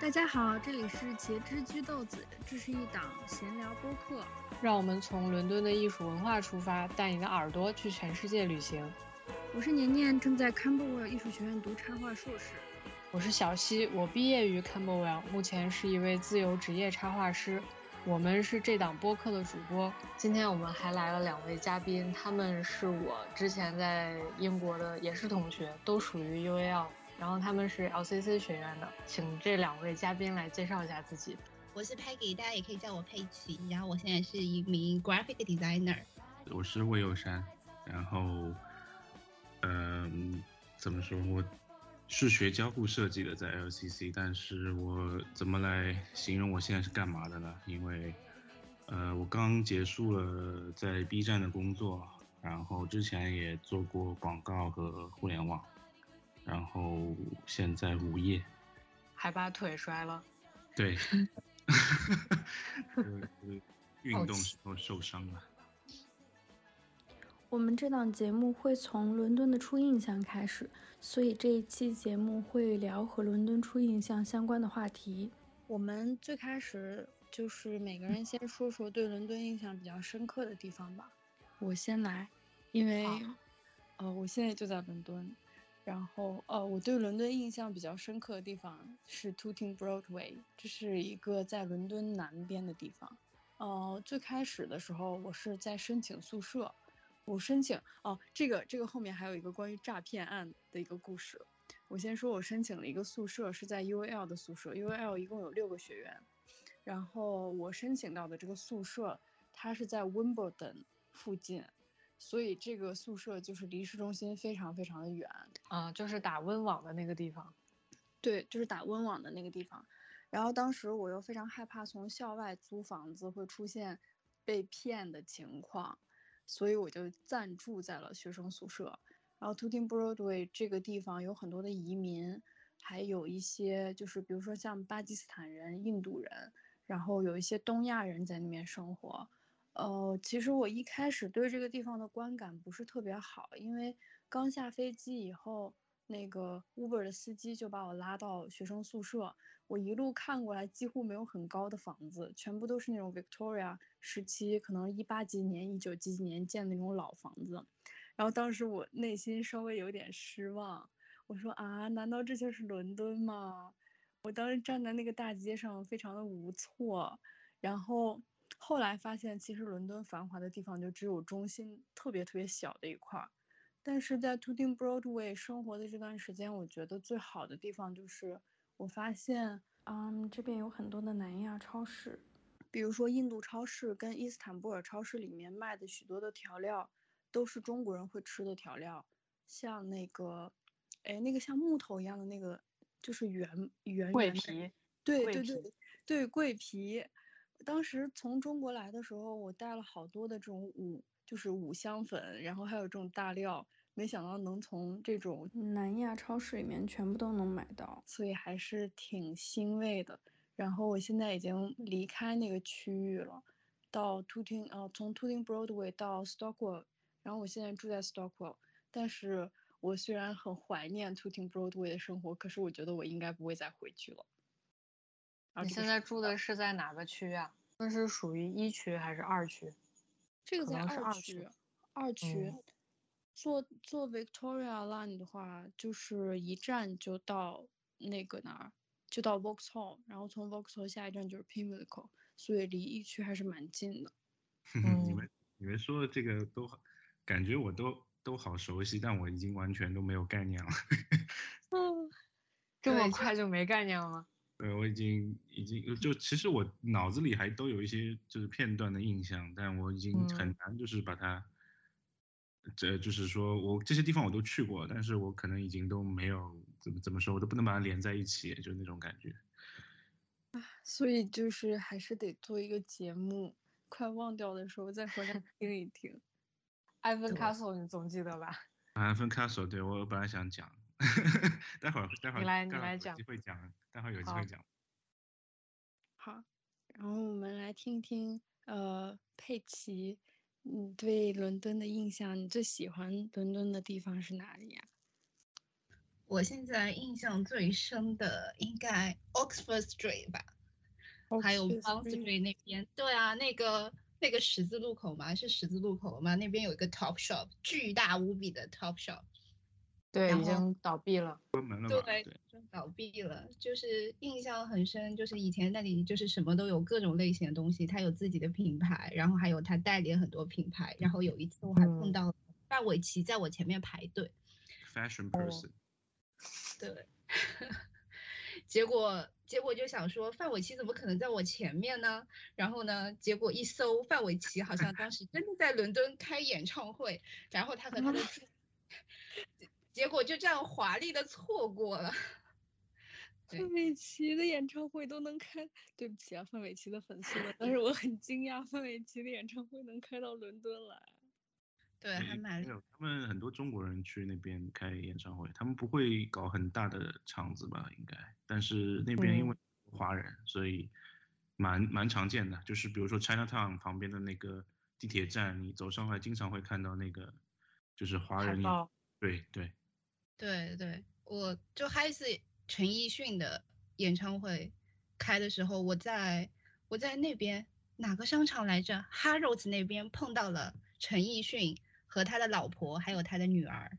大家好，这里是茄汁居豆子，这是一档闲聊播客，让我们从伦敦的艺术文化出发，带你的耳朵去全世界旅行。我是年年，正在 Camberwell 艺术学院读插画硕士。我是小西，我毕业于 Camberwell，目前是一位自由职业插画师。我们是这档播客的主播。今天我们还来了两位嘉宾，他们是我之前在英国的也是同学，都属于 UAL。然后他们是 LCC 学院的，请这两位嘉宾来介绍一下自己。我是 Peggy，大家也可以叫我佩奇。然后我现在是一名 graphic designer。我是魏有山。然后，嗯，怎么说？我是学交互设计的，在 LCC。但是我怎么来形容我现在是干嘛的呢？因为，呃，我刚结束了在 B 站的工作，然后之前也做过广告和互联网。然后现在午夜，还把腿摔了。对，运动时候受伤了。我们这档节目会从伦敦的初印象开始，所以这一期节目会聊和伦敦初印象相关的话题。我们最开始就是每个人先说说对伦敦印象比较深刻的地方吧。我先来，因为，呃，我现在就在伦敦。然后，呃，我对伦敦印象比较深刻的地方是 Tooting Broadway，这是一个在伦敦南边的地方。呃，最开始的时候，我是在申请宿舍。我申请，哦，这个这个后面还有一个关于诈骗案的一个故事。我先说，我申请了一个宿舍，是在 UAL 的宿舍。UAL 一共有六个学院，然后我申请到的这个宿舍，它是在 Wimbledon 附近。所以这个宿舍就是离市中心非常非常的远啊，就是打温网的那个地方。对，就是打温网的那个地方。然后当时我又非常害怕从校外租房子会出现被骗的情况，所以我就暂住在了学生宿舍。然后 Tooting Broadway 这个地方有很多的移民，还有一些就是比如说像巴基斯坦人、印度人，然后有一些东亚人在那边生活。呃，其实我一开始对这个地方的观感不是特别好，因为刚下飞机以后，那个 Uber 的司机就把我拉到学生宿舍，我一路看过来，几乎没有很高的房子，全部都是那种 Victoria 时期，可能一八几年、一九几几年建的那种老房子。然后当时我内心稍微有点失望，我说啊，难道这就是伦敦吗？我当时站在那个大街上，非常的无措，然后。后来发现，其实伦敦繁华的地方就只有中心特别特别小的一块儿，但是在 Tooting Broadway 生活的这段时间，我觉得最好的地方就是我发现，嗯，这边有很多的南亚超市，比如说印度超市跟伊斯坦布尔超市里面卖的许多的调料，都是中国人会吃的调料，像那个，哎，那个像木头一样的那个，就是圆圆桂皮，对对对对，桂皮。当时从中国来的时候，我带了好多的这种五，就是五香粉，然后还有这种大料，没想到能从这种南亚超市里面全部都能买到，所以还是挺欣慰的。然后我现在已经离开那个区域了，到 Tooting，呃，从 Tooting Broadway 到 Stockwell，然后我现在住在 Stockwell，但是我虽然很怀念 Tooting Broadway 的生活，可是我觉得我应该不会再回去了。你现在住的是在哪个区啊？那是属于一区还是二区？这个在二区。二区，坐坐 Victoria Line 的话，就是一站就到那个哪儿，就到 Vauxhall，然后从 Vauxhall 下一站就是 Pimlico，所以离一区还是蛮近的。你们你们说的这个都感觉我都都好熟悉，但我已经完全都没有概念了。嗯，这么快就没概念了？对，我已经已经就其实我脑子里还都有一些就是片段的印象，但我已经很难就是把它，这就是说我这些地方我都去过，但是我可能已经都没有怎么怎么说，我都不能把它连在一起，就那种感觉。啊，所以就是还是得做一个节目，快忘掉的时候再回来 听一听。埃芬卡索你总记得吧？埃芬卡索，对我本来想讲。待会儿，待会儿，你来，你来讲。机会讲，待会儿有机会讲。好，然后我们来听听，呃，佩奇，你对伦敦的印象，你最喜欢伦敦的地方是哪里呀？我现在印象最深的应该 Oxford Street 吧，还有 Bond Street 那边。对啊，那个那个十字路口嘛，是十字路口嘛？那边有一个 Top Shop，巨大无比的 Top Shop。对，已经倒闭了，关门了吧？对，就倒闭了。就是印象很深，就是以前那里就是什么都有，各种类型的东西，他有自己的品牌，然后还有他代理很多品牌。然后有一次我还碰到范玮琪在我前面排队，Fashion person。对，结果结果就想说范玮琪怎么可能在我前面呢？然后呢，结果一搜范玮琪好像当时真的在伦敦开演唱会，然后他和他的。结果就这样华丽的错过了。范玮琪的演唱会都能开，对不起啊，范玮琪的粉丝们，但是我很惊讶，范玮琪的演唱会能开到伦敦来。对，还蛮。有他们很多中国人去那边开演唱会，他们不会搞很大的场子吧？应该，但是那边因为华人，所以蛮蛮常见的。就是比如说 Chinatown 旁边的那个地铁站，你走上来经常会看到那个，就是华人。对对。对对，我就还是陈奕迅的演唱会开的时候，我在我在那边哪个商场来着？Harrods 那边碰到了陈奕迅和他的老婆，还有他的女儿。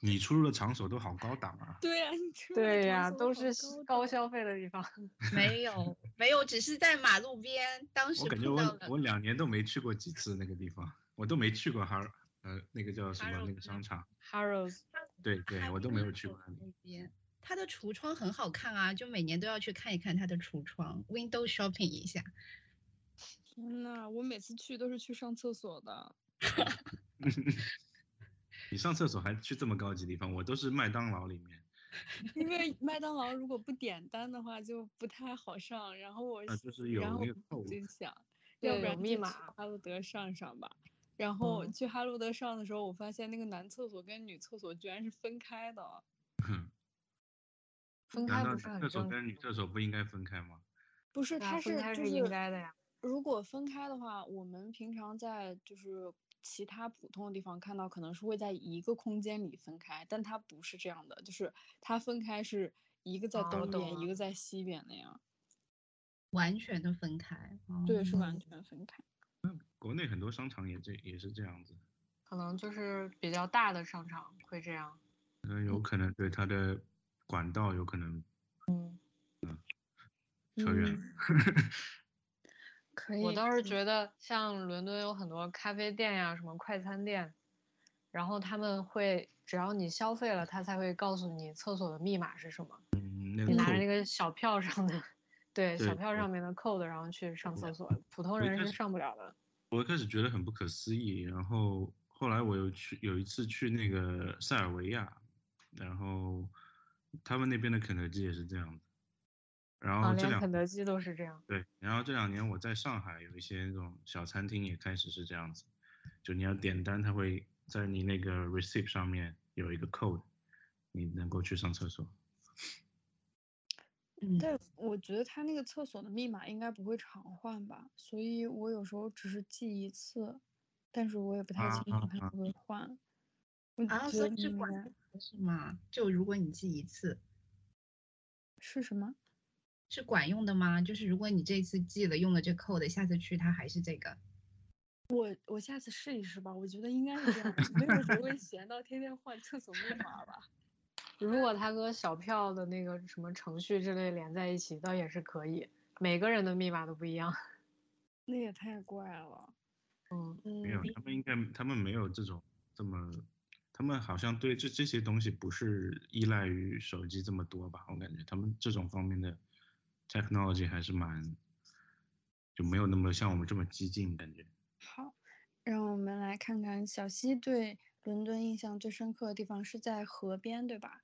你出入的场所都好高档啊！对呀，你出对呀，都是高消费的地方。没有没有，只是在马路边。当时我感觉我我两年都没去过几次那个地方，我都没去过 Har。呃，那个叫什么？那个商场，Harrods。对对，我都没有去过那边。它的橱窗很好看啊，就每年都要去看一看它的橱窗，window shopping 一下。天呐，我每次去都是去上厕所的。你上厕所还去这么高级地方？我都是麦当劳里面。因为麦当劳如果不点单的话就不太好上，然后我就是有那个就想，要不然密码，巴罗德上上吧。然后去哈罗德上的时候，我发现那个男厕所跟女厕所居然是分开的。分开不是很厕所跟女厕所不应该分开吗？不是，它是就是应该的呀。如果分开的话，我们平常在就是其他普通的地方看到，可能是会在一个空间里分开，但它不是这样的，就是它分开是一个在东边，一个在西边那样，完全的分开。对，是完全分开。国内很多商场也这也是这样子，可能就是比较大的商场会这样。嗯，有可能对它的管道有可能。嗯嗯，扯远。可以。我倒是觉得，像伦敦有很多咖啡店呀，什么快餐店，然后他们会只要你消费了，他才会告诉你厕所的密码是什么。嗯，你拿着那个小票上的，对，小票上面的 code，然后去上厕所，普通人是上不了的。我一开始觉得很不可思议，然后后来我又去有一次去那个塞尔维亚，然后他们那边的肯德基也是这样子，然后这两肯德基都是这样。对，然后这两年我在上海有一些那种小餐厅也开始是这样子，就你要点单，他会在你那个 receipt 上面有一个 code，你能够去上厕所。但我觉得他那个厕所的密码应该不会常换吧，所以我有时候只是记一次，但是我也不太清楚他会不会换。啊，所以是管是吗？就如果你记一次，是什么？是管用的吗？就是如果你这次记了用了这 code，下次去它还是这个？我我下次试一试吧，我觉得应该是这样，没有不会闲到天天换厕所密码吧。如果他和小票的那个什么程序之类连在一起，倒也是可以。每个人的密码都不一样，那也太怪了。嗯，没有，他们应该他们没有这种这么，他们好像对这这些东西不是依赖于手机这么多吧？我感觉他们这种方面的 technology 还是蛮，就没有那么像我们这么激进感觉。好，让我们来看看小溪对伦敦印象最深刻的地方是在河边，对吧？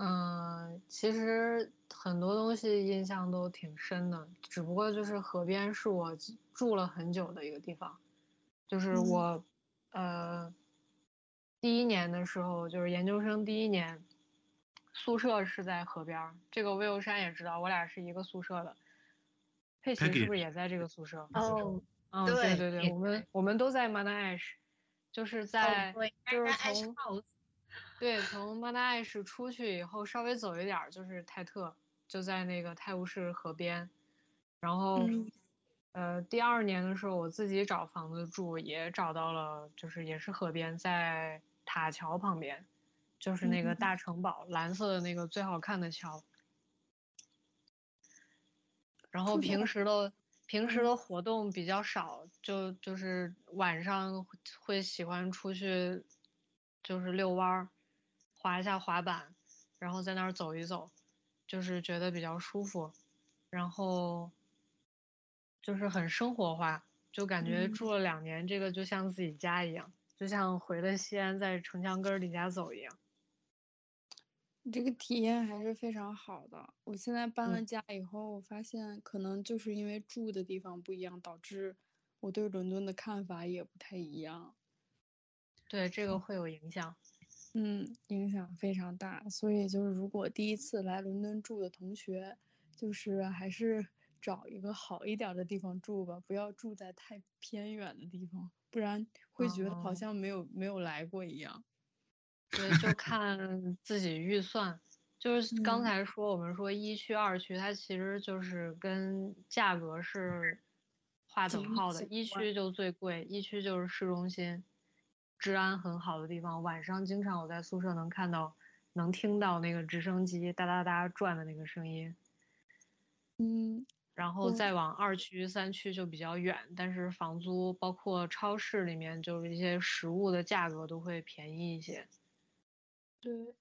嗯，其实很多东西印象都挺深的，只不过就是河边是我住了很久的一个地方，就是我，呃，第一年的时候，就是研究生第一年，宿舍是在河边。这个魏欧山也知道，我俩是一个宿舍的。佩奇是不是也在这个宿舍？哦，嗯，对对对，我们我们都在 m a n a s h 就是在就是从。对，从曼达艾市出去以后，稍微走一点儿就是泰特，就在那个泰晤士河边。然后，嗯呃，第二年的时候，我自己找房子住，也找到了，就是也是河边，在塔桥旁边，就是那个嗯大城堡，蓝色的那个最好看的桥。然后平时的平时的活动比较少，就就是晚上会会喜欢出去，就是遛弯儿，滑一下滑板，然后在那儿走一走，就是觉得比较舒服，然后就是很生活化，就感觉嗯住了两年，这个就像自己家一样，就像回了西安在城墙根儿离家走一样。你这个体验还是非常好的。我现在搬了嗯家以后，我发现可能就是因为住的地方不一样，导致我对伦敦的看法也不太一样。对，这个会有影响。嗯，影响非常大。所以就是，如果第一次来伦敦住的同学，就是还是 找一个好一点儿的地方住吧，不要住在太偏远的地方，不然会觉得好哦像没有没有来过一样。对，就看自己预算。就是刚嗯才说，我们说一区、二区，它其实就是跟价格是划等号的。一区就最贵，一区就是市中心，治安很好的地方。晚上经常我在宿舍能看到，能听到那个直升机哒哒哒转的那个声音。嗯，然后再往二区、三区就比较远，但是房租包括超市里面就是一些食物的价格都会便宜一些。对，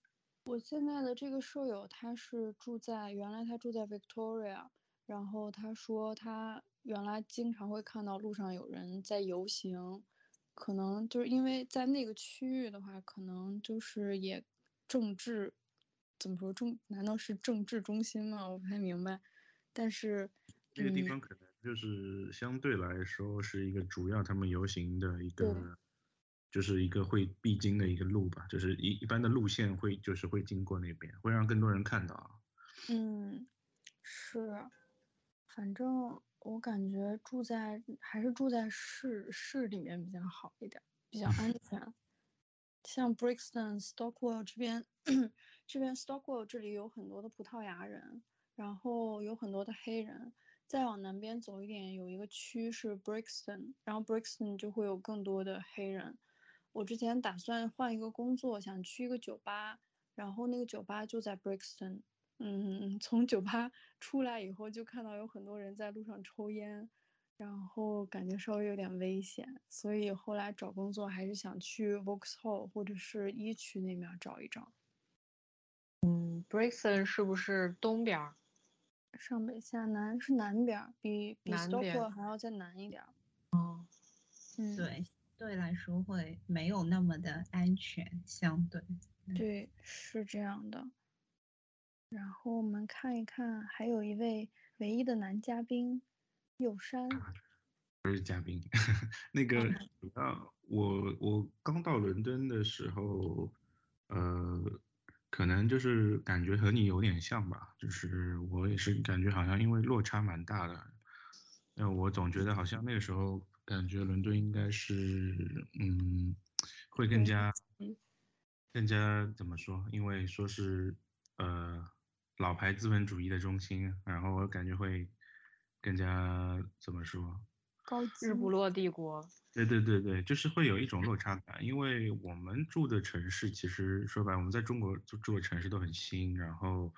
我现在的这个舍友，他是住在原来他住在 Victoria，然后他说他原来经常会看到路上有人在游行，可能就是因为在那个区域的话，可能就是也政治怎么说中？难道是政治中心吗？我不太明白。但是，那个地嗯方可能就是相对来说是一个主要他们游行的一个，就是一个会必经的一个路吧，就是一一般的路线会就是会经过那边，会让更多人看到。啊嗯，是，反正我感觉住在还是住在市市里面比较好一点，比较安 全。像 Brixton、Stockwell 这边，这边 Stockwell 这里有很多的葡萄牙人，然后有很多的黑人。再往南边走一点，有一个区是 Brixton，然后 Brixton 就会有更多的黑人。我之前打算换一个工作，想去一个酒吧，然后那个酒吧就在 Brixton。嗯，从酒吧出来以后，就看到有很多人在路上抽烟，然后感觉稍微有点危险，所以后来找工作还是想去 Vauxhall 或者是一区那边找一找。嗯，Brixton 是不是东边儿？上北下南是南边儿，比比南边 Stockwell 还要再南一点儿。哦，嗯，对，对来说会没有那么的安全，相对。对，是这样的。然后我们看一看，还有一位唯一的男嘉宾，有山。不是嘉宾，那个主要我我刚到伦敦的时候，呃，可能就是感觉和你有点像吧，就是我也是感觉好像因为落差蛮大的，那我总觉得好像那个时候感觉伦敦应该是嗯，会更加嗯更加怎么说？因为说是呃老牌资本主义的中心，然后我感觉会更加怎么说？高级日不落帝国。对对对对，就是会有一种落差感，因为我们住的城市，其实说白，了，我们在中国住住的城市都很新，然后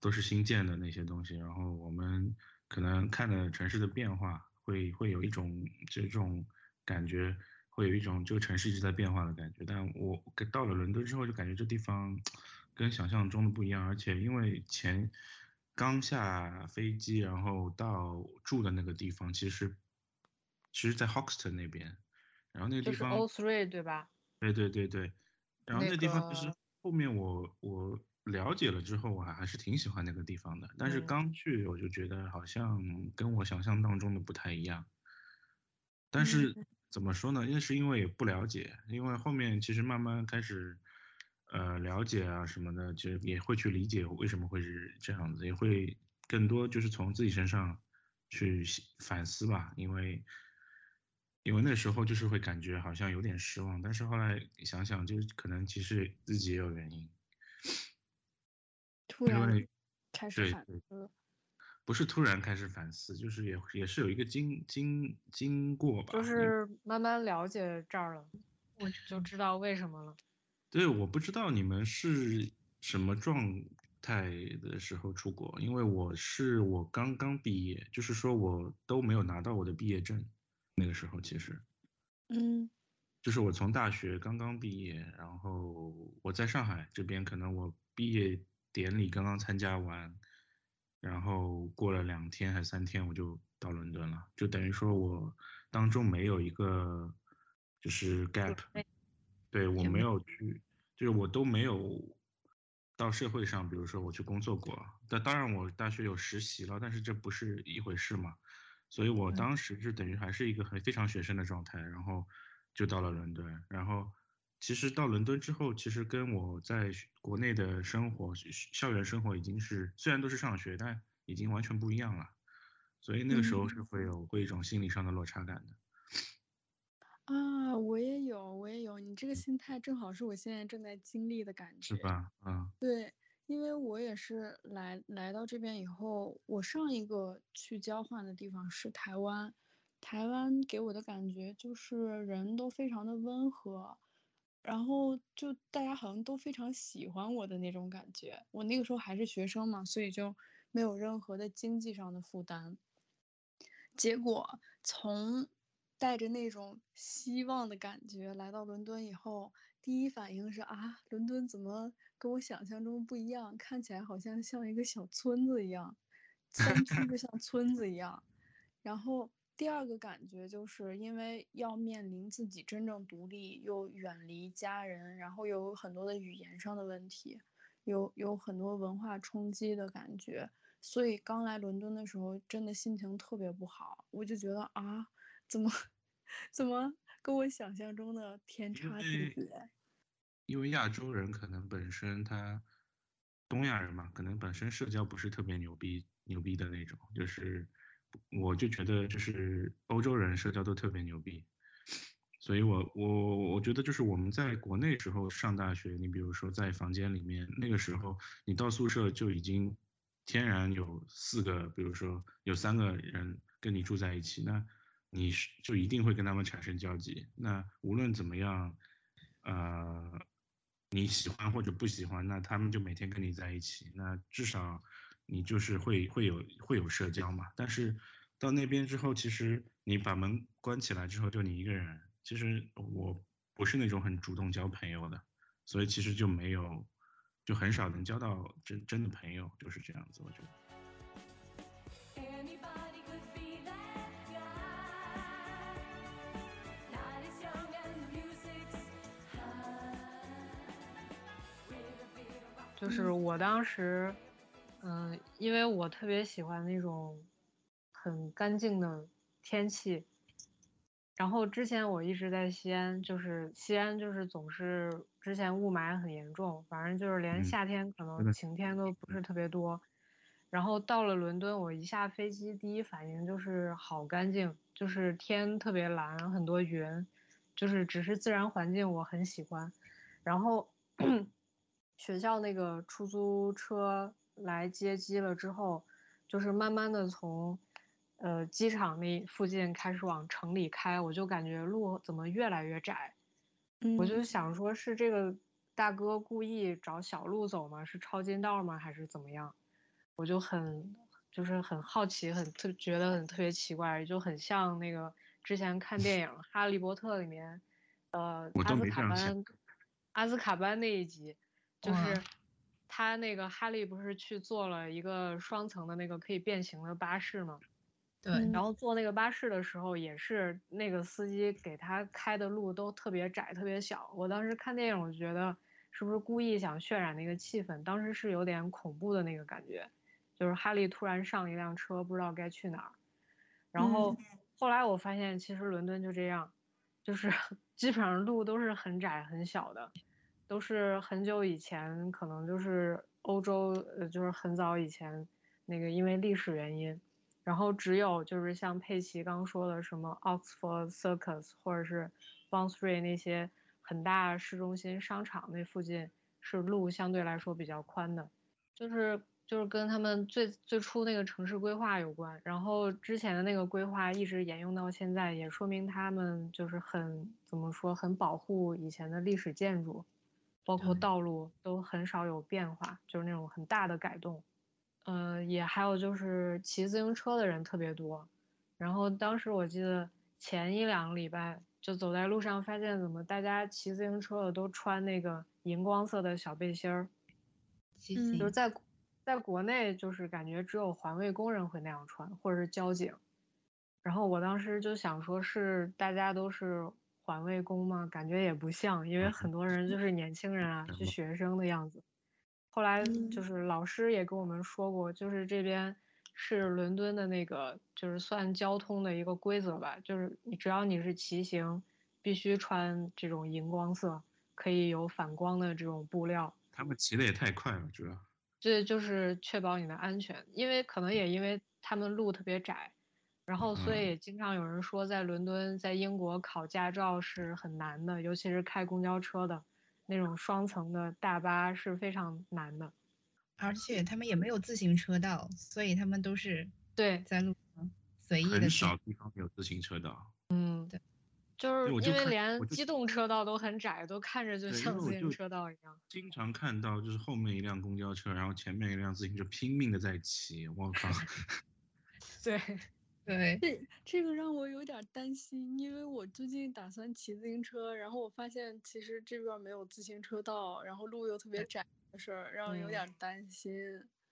都是新建的那些东西，然后我们可能看的城市的变化，会会有一种这种感觉，会有一种这个城市一直在变化的感觉。但我到了伦敦之后，就感觉这地方跟想象中的不一样，而且因为前刚下飞机，然后到住的那个地方，其实其实在 Hoxton 那边，然后那个就是地方 three 对吧？对对对对，然后那那地方其实后面我我了解了之后，我还还是挺喜欢那个地方的。但是嗯刚去我就觉得好像跟我想象当中的不太一样。但是怎么说呢？那是因为也不了解，因为后面其实慢慢开始呃了解啊什么的，就也会去理解为什么会是这样子，也会更多就是从自己身上去反思吧，因为。因为那时候就是会感觉好像有点失望，但是后来想想，就是可能其实自己也有原因。突然为开始反思。不是突然开始反思，就是也也是有一个经经经过吧。就是慢慢了解这儿了，我就知道为什么了。对，我不知道你们是什么状态的时候出国，因为我是我刚刚毕业，就是说我都没有拿到我的毕业证，那个时候其实。嗯。就是我从大学刚刚毕业，然后我在上海这边，可能我毕业典礼刚刚参加完，然后过了两天还三天我就到伦敦了，就等于说我当中没有一个就是 gap，备对我没有去，就是我都没有到社会上，比如说我去工作过，但当然我大学有实习了，但是这不是一回事嘛，所以我嗯。当时就等于还是一个很非常学生的状态，然后就到了伦敦，然后其实到伦敦之后，其实跟我在国内的生活、校园生活已经是虽然都是上学，但已经完全不一样了，所以那个时候是会有会一种心理上的落差感的。啊，我也有，我也有，你这个心态正好是我现在正在经历的感觉。是吧？嗯，对，因为我也是来来到这边以后，我上一个去交换的地方是台湾，台湾给我的感觉就是人都非常的温和，然后就大家好像都非常喜欢我的那种感觉。我那个时候还是学生嘛，所以就没有任何的经济上的负担。结果从带着那种希望的感觉来到伦敦以后，第一反应是啊，伦敦怎么跟我想象中不一样？看起来好像像一个小村子一样，山区就像 村子一样。然后第二个感觉就是因为要面临自己真正独立，又远离家人，然后有很多的语言上的问题，有有很多文化冲击的感觉。所以刚来伦敦的时候，真的心情特别不好，我就觉得啊，怎么 怎么跟我想象中的天差地别？因为亚洲人可能本身他东亚人嘛，可能本身社交不是特别牛逼牛逼的那种，就是我就觉得就是欧洲人社交都特别牛逼，所以我我我觉得就是我们在国内时候上大学，你比如说在房间里面，那个时候你到宿舍就已经天然有四个，比如说有三个人跟你住在一起，那你是就一定会跟他们产生交集。那无论怎么样，呃，你喜欢或者不喜欢，那他们就每天跟你在一起，那至少你就是会会有会有社交嘛。但是到那边之后，其实你把门关起来之后，就你一个人。其实我不是那种很主动交朋友的，所以其实就没有，就很少能交到真真的朋友，就是这样子。我觉得。就是我当时，嗯、因为我特别喜欢那种很干净的天气，然后之前我一直在西安，就是西安就是总是之前雾霾很严重，反正就是连嗯夏天可能晴天都不是特别多。然后到了伦敦，我一下飞机，第一反应就是好干净，就是天特别蓝，很多云，就是只是自然环境我很喜欢。然后学校那个出租车来接机了之后，就是慢慢的从呃机场那附近开始往城里开，我就感觉路怎么越来越窄，我就嗯想说是这个大哥故意找小路走吗？是抄近道吗？还是怎么样？我就很就是很好奇，很特觉得很特别奇怪，就很像那个之前看电影《哈利波特》里面，呃，阿兹卡班，阿兹卡班那一集，就是他那个哈利不是去坐了一个双层的那个可以变形的巴士吗？对，嗯然后坐那个巴士的时候，也是那个司机给他开的路都特别窄、特别小。我当时看电影，我就觉得是不是故意想渲染那个气氛？当时是有点恐怖的那个感觉，就是哈利突然上一辆车，不知道该去哪儿。然后后来我发现，其实伦敦就这样，就是 基本上路都是很窄很小的，都是很久以前，可能就是欧洲，呃，就是很早以前那个因为历史原因。然后只有就是像佩奇刚说的什么 Oxford Circus 或者是 Bond Street 那些很大市中心商场那附近是路相对来说比较宽的，就是就是跟他们最最初那个城市规划有关，然后之前的那个规划一直沿用到现在，也说明他们就是很怎么说很保护以前的历史建筑，包括道路都很少有变化，就是那种很大的改动。呃，也还有就是骑自行车的人特别多，然后当时我记得前一两个礼拜就走在路上，发现怎么大家骑自行车的都穿那个荧光色的小背心儿，嗯就是在在国内就是感觉只有环卫工人会那样穿，或者是交警。然后我当时就想说，是大家都是环卫工吗？感觉也不像，因为嗯很多人就是年轻人啊，然后是学生的样子。后来嗯就是老师也跟我们说过，就是这边是伦敦的那个，就是算交通的一个规则吧，就是你只要你是骑行，必须穿这种荧光色，可以有反光的这种布料。他们骑的也太快了，主要。这就是确保你的安全，因为可能也因为他们路特别窄，然后所以经常有人说，在伦敦、在英国考驾照是很难的，尤其是开公交车的那种双层的大巴是非常难的。而且他们也没有自行车道，所以他们都是对，在路上随意的很少地方有自行车道。嗯，对就是因为连机动车道都很窄，都看着就像自行车道一样。经常看到就是后面一辆公交车，然后前面一辆自行车拼命的在骑，我靠！对，对这这个让我有点担心，因为我最近打算骑自行车，然后我发现其实这边没有自行车道，然后路又特别窄的事儿，让我有嗯点担心。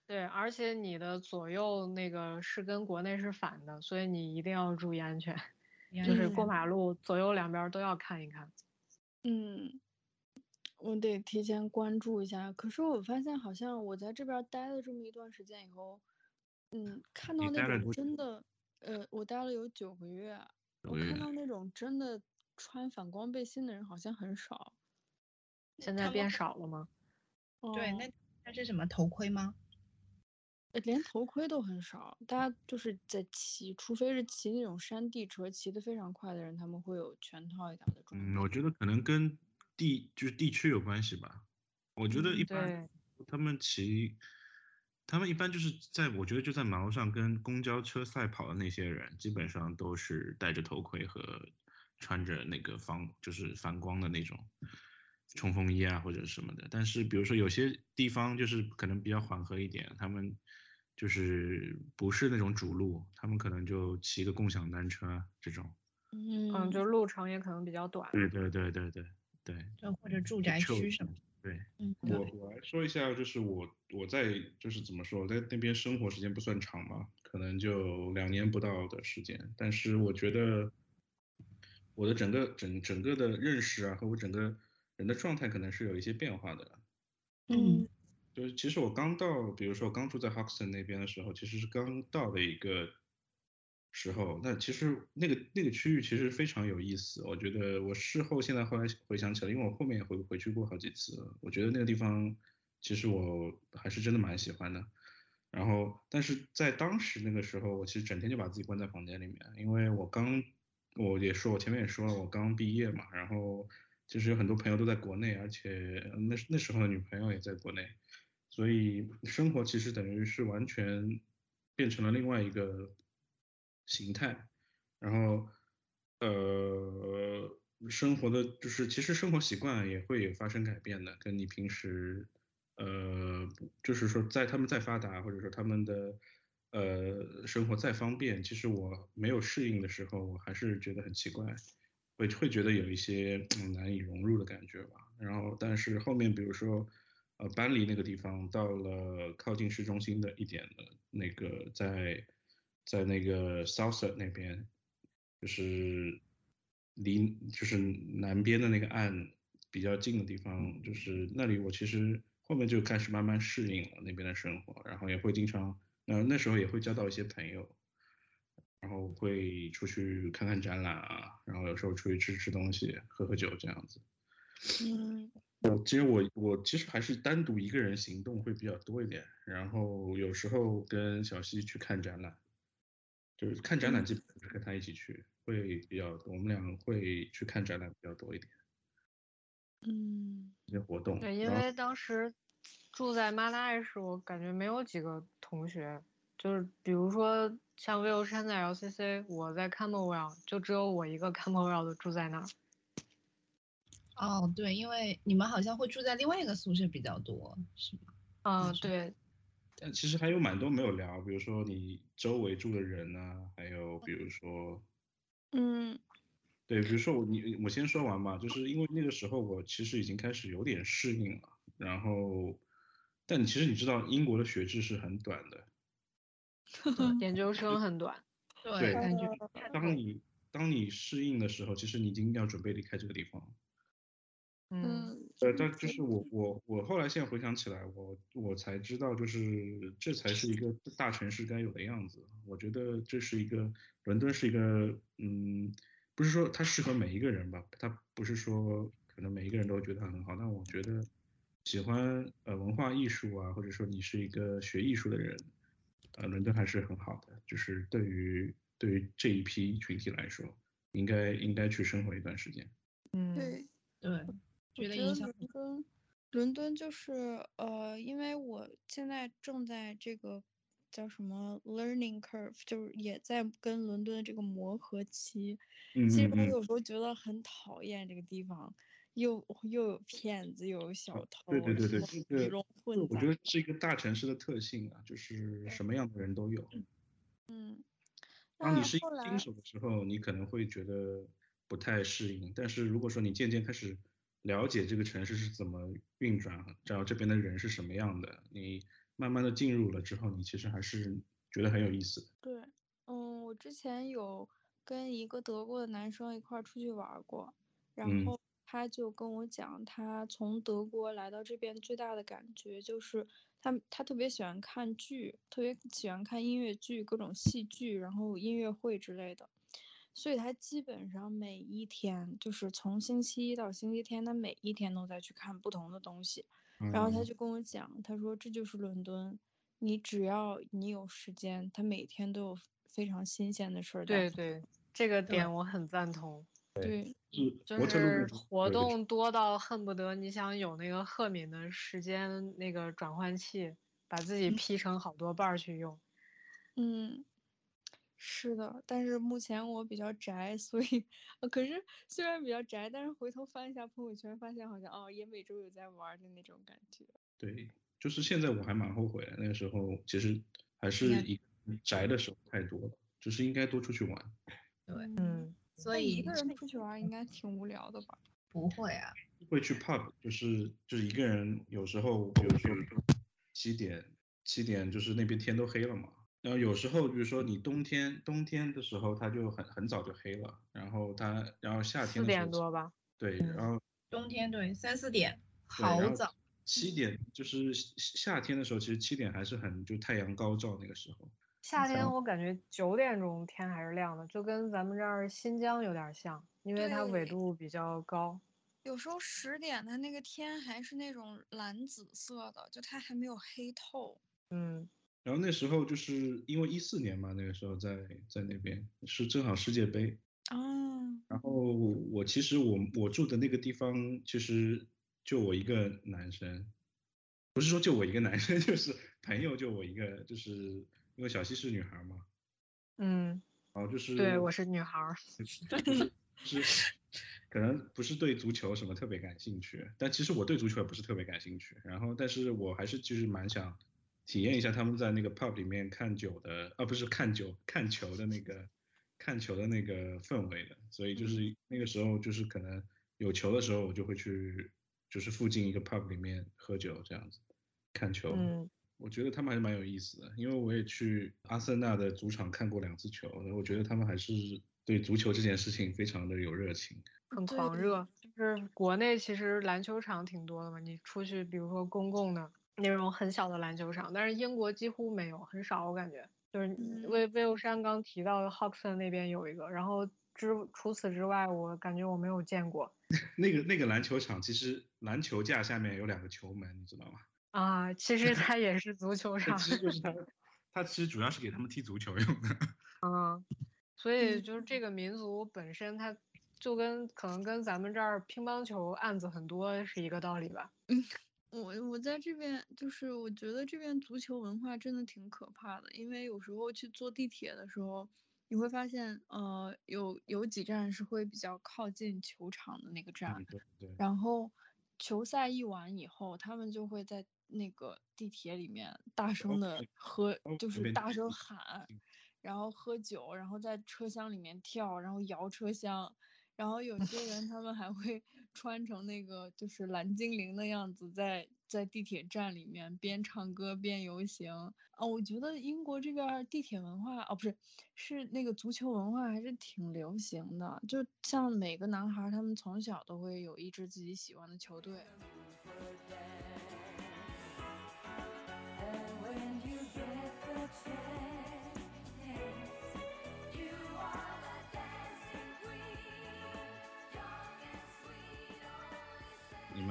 对，而且你的左右那个是跟国内是反的，所以你一定要注意安全。就是嗯过马路左右两边儿都要看一看。嗯，我得提前关注一下。可是我发现，好像我在这边待了这么一段时间以后，嗯，看到那种真的，呃，我待了有九个月，我看到那种真的穿反光背心的人好像很少。现在变少了吗？对，哦那那是什么头盔吗？呃连头盔都很少，大家就是在骑，除非是骑那种山地车，骑得非常快的人，他们会有全套一点的装嗯，备。我觉得可能跟地就是地区有关系吧。我觉得嗯一般他们骑，他们一般就是在我觉得就在马路上跟公交车赛跑的那些人，基本上都是戴着头盔和穿着那个防就是反光的那种冲锋衣啊或者什么的。但是比如说有些地方就是可能比较缓和一点，他们就是不是那种主路，他们可能就骑个共享单车啊这种。嗯，嗯，就路程也可能比较短。对对对对对对。就或者住宅区什么的？对，嗯，我我来说一下，就是我我在就是怎么说，我在那边生活时间不算长嘛，可能就两年不到的时间，但是我觉得我的整个整整个的认识啊和我整个人的状态可能是有一些变化的。嗯。就是其实我刚到，比如说我刚住在 Hoxton 那边的时候，其实是刚到的一个时候。那其实那个那个区域其实非常有意思，我觉得我事后现在后来回想起来，因为我后面也回回去过好几次，我觉得那个地方其实我还是真的蛮喜欢的。然后，但是在当时那个时候，我其实整天就把自己关在房间里面，因为我刚我也说，我前面也说了，我刚毕业嘛，然后其实有很多朋友都在国内，而且那那时候的女朋友也在国内，所以生活其实等于是完全变成了另外一个形态，然后呃，生活的就是其实生活习惯也会发生改变的，跟你平时呃，就是说在他们再发达，或者说他们的呃生活再方便，其实我没有适应的时候，我还是觉得很奇怪，会会觉得有一些难以融入的感觉吧。然后，但是后面比如说呃搬离那个地方，到了靠近市中心的一点的那个在在那个 Southside 那边，就是离就是南边的那个岸比较近的地方，就是那里我其实后面就开始慢慢适应了那边的生活，然后也会经常，那那时候也会交到一些朋友，然后会出去看看展览啊，然后有时候出去吃吃东西、喝喝酒这样子。嗯我其实我我其实还是单独一个人行动会比较多一点，然后有时候跟小西去看展览，就是看展览基本上是跟他一起去，会比较多，我们俩会去看展览比较多一点，嗯一些活动。对，因为当时住在马拉艾时，我感觉没有几个同学，就是比如说像 Will 山在 LCC，我在 Camberwell，就只有我一个 Camberwell 的住在那儿。哦，对，因为你们好像会住在另外一个宿舍比较多，是吗？嗯，对，但其实还有蛮多没有聊，比如说你周围住的人啊，还有比如说嗯对，比如说我你我先说完吧，就是因为那个时候我其实已经开始有点适应了，然后，但其实你知道英国的学制是很短的，研究生很短。对感觉当你当你适应的时候，其实你已经要准备离开这个地方。嗯，嗯，呃，但就是我我我后来现在回想起来，我我才知道，就是这才是一个大城市该有的样子。我觉得这是一个伦敦是一个，嗯，不是说它适合每一个人吧，它不是说可能每一个人都觉得它很好，但我觉得喜欢呃文化艺术啊，或者说你是一个学艺术的人，呃，伦敦还是很好的。就是对于对于这一批群体来说，应该应该去生活一段时间。嗯，对，对，我觉得影响伦敦，伦敦就是呃，因为我现在正在这个叫什么 learning curve，就是也在跟伦敦这个磨合期。嗯其实我有时候觉得很讨厌这个地方，又又有骗子，又有小偷，对对对对，然后这个鱼龙混杂。我觉得是一个大城市的特性啊，就是什么样的人都有。嗯，当你是新手的时候，你可能会觉得不太适应，但是如果说你渐渐开始了解这个城市是怎么运转，知道这边的人是什么样的，你慢慢的进入了之后，你其实还是觉得很有意思的。对，嗯，我之前有跟一个德国的男生一块儿出去玩儿过，然嗯后他就跟我讲，他从德国来到这边最大的感觉就是他他特别喜欢看剧，特别喜欢看音乐剧，各种戏剧，然后音乐会之类的，所以他基本上每一天就是从星期一到星期天，他每一天都在去看不同的东西。然后他嗯就跟我讲，他说这就是伦敦，你只要你有时间，他每天都有非常新鲜的事儿对对，这个点我很赞同。对，就是活动多到恨不得你想有那个赫敏的时间那个转换器，把自己嗯劈成好多瓣儿去用。嗯，是的，但是目前我比较宅，所以呃可是虽然比较宅，但是回头翻一下朋友圈，发现好像哦也每周有在玩的那种感觉。对，就是现在我还蛮后悔的，那个时候其实还是应该一宅的时候太多了，就是应该多出去玩。对，嗯，所以一个人出去玩应该挺无聊的吧？不会啊，会去 pub，就是就是一个人，有时候比如说七点七点，就是那边天都黑了嘛。然后有时候比如说你冬天冬天的时候，它就很很早就黑了，然后它然后夏天四点多吧。对，嗯然后冬天对三四点，好早。七点就是夏夏天的时候，其实七点还是很就太阳高照那个时候。夏天我感觉九点钟天还是亮的，就跟咱们这儿新疆有点像，因为它纬度比较高。有时候十点它那个天还是那种蓝紫色的，就它还没有黑透。嗯，然后那时候就是因为一四年嘛，那个时候在在那边是正好世界杯，啊，然后我其实我我住的那个地方，其实就我一个男生，不是说就我一个男生，就是朋友就我一个，就是因为小西是女孩嘛，嗯，然后就是对，我是女孩儿。是可能不是对足球什么特别感兴趣，但其实我对足球也不是特别感兴趣。然后，但是我还是就是蛮想体验一下他们在那个 pub 里面看酒的，啊，不是看酒看球的那个看球的那个氛围的。所以就是那个时候就是可能有球的时候，我就会去就是附近一个 pub 里面喝酒这样子看球。嗯，我觉得他们还是蛮有意思的，因为我也去阿森纳的主场看过两次球，然后我觉得他们还是对足球这件事情非常的有热情。很狂热。就是国内其实篮球场挺多的嘛，你出去比如说公共的那种很小的篮球场，但是英国几乎没有，很少我感觉。就是嗯魏魏有山刚提到的 Hoxton 那边有一个，然后之除此之外，我感觉我没有见过 那个那个篮球场其实篮球架下面有两个球门，你知道吗？啊。其实它也是足球场，其实就是它，它其实主要是给他们踢足球用的。嗯，所以嗯就是这个民族本身，它就跟可能跟咱们这儿乒乓球案子很多是一个道理吧。我我在这边就是我觉得这边足球文化真的挺可怕的，因为有时候去坐地铁的时候，你会发现，呃，有有几站是会比较靠近球场的那个站，嗯，对对，然后球赛一完以后，他们就会在那个地铁里面大声的喝，就是大声地喊，然后喝酒，然后在车厢里面跳，然后摇车厢，然后有些人他们还会 穿成那个就是蓝精灵的样子在，在地铁站里面边唱歌边游行。啊，我觉得英国这边地铁文化，哦，不是，是那个足球文化还是挺流行的。就像每个男孩，他们从小都会有一支自己喜欢的球队。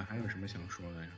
还有什么想说的呀？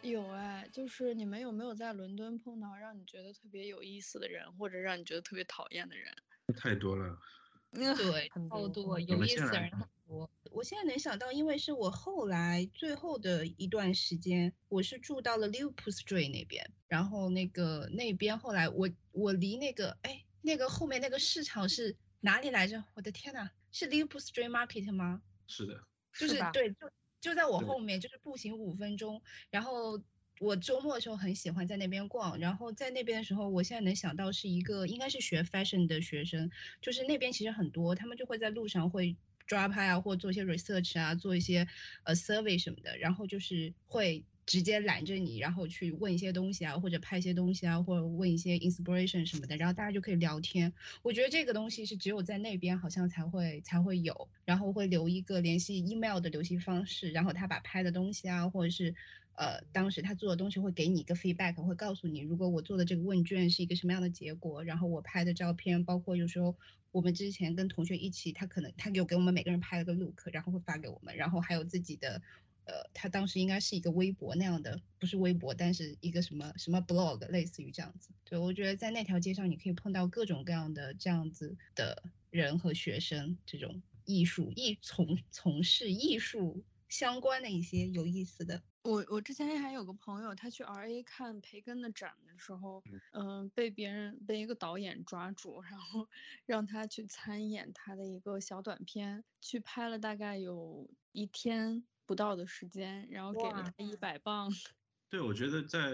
有哎，就是你们有没有在伦敦碰到让你觉得特别有意思的人，或者让你觉得特别讨厌的人？太多了，对，很多有意思的人很多。我现在能想到，因为是我后来最后的一段时间，我是住到了 Liverpool Street 那边，然后那个那边后来我我离那个哎那个后面那个市场是哪里来着？我的天呐，是 Liverpool Street Market 吗？是的，吧就是对，就就在我后面，就是步行五分钟。然后我周末的时候很喜欢在那边逛，然后在那边的时候，我现在能想到是一个应该是学 fashion 的学生，就是那边其实很多，他们就会在路上会抓拍啊，或做一些 research 啊，做一些呃 survey 什么的，然后就是会。直接拦着你，然后去问一些东西啊，或者拍一些东西啊，或者问一些 inspiration 什么的，然后大家就可以聊天。我觉得这个东西是只有在那边好像才会才会有，然后会留一个联系 email 的联系方式，然后他把拍的东西啊，或者是呃当时他做的东西会给你一个 feedback，会告诉你如果我做的这个问卷是一个什么样的结果，然后我拍的照片，包括有时候我们之前跟同学一起，他可能他给我给我们每个人拍了个 look，然后会发给我们，然后还有自己的。呃，他当时应该是一个微博那样的，不是微博，但是一个什么什么 blog，类似于这样子。对，我觉得在那条街上，你可以碰到各种各样的这样子的人和学生，这种艺术艺从从事艺术相关的一些有意思的。我我之前还有个朋友，他去 R A 看培根的展的时候，嗯、被别人被一个导演抓住，然后 让他去参演他的一个小短片，去拍了大概有一天不到的时间，然后给了哇他一百磅。对，我觉得在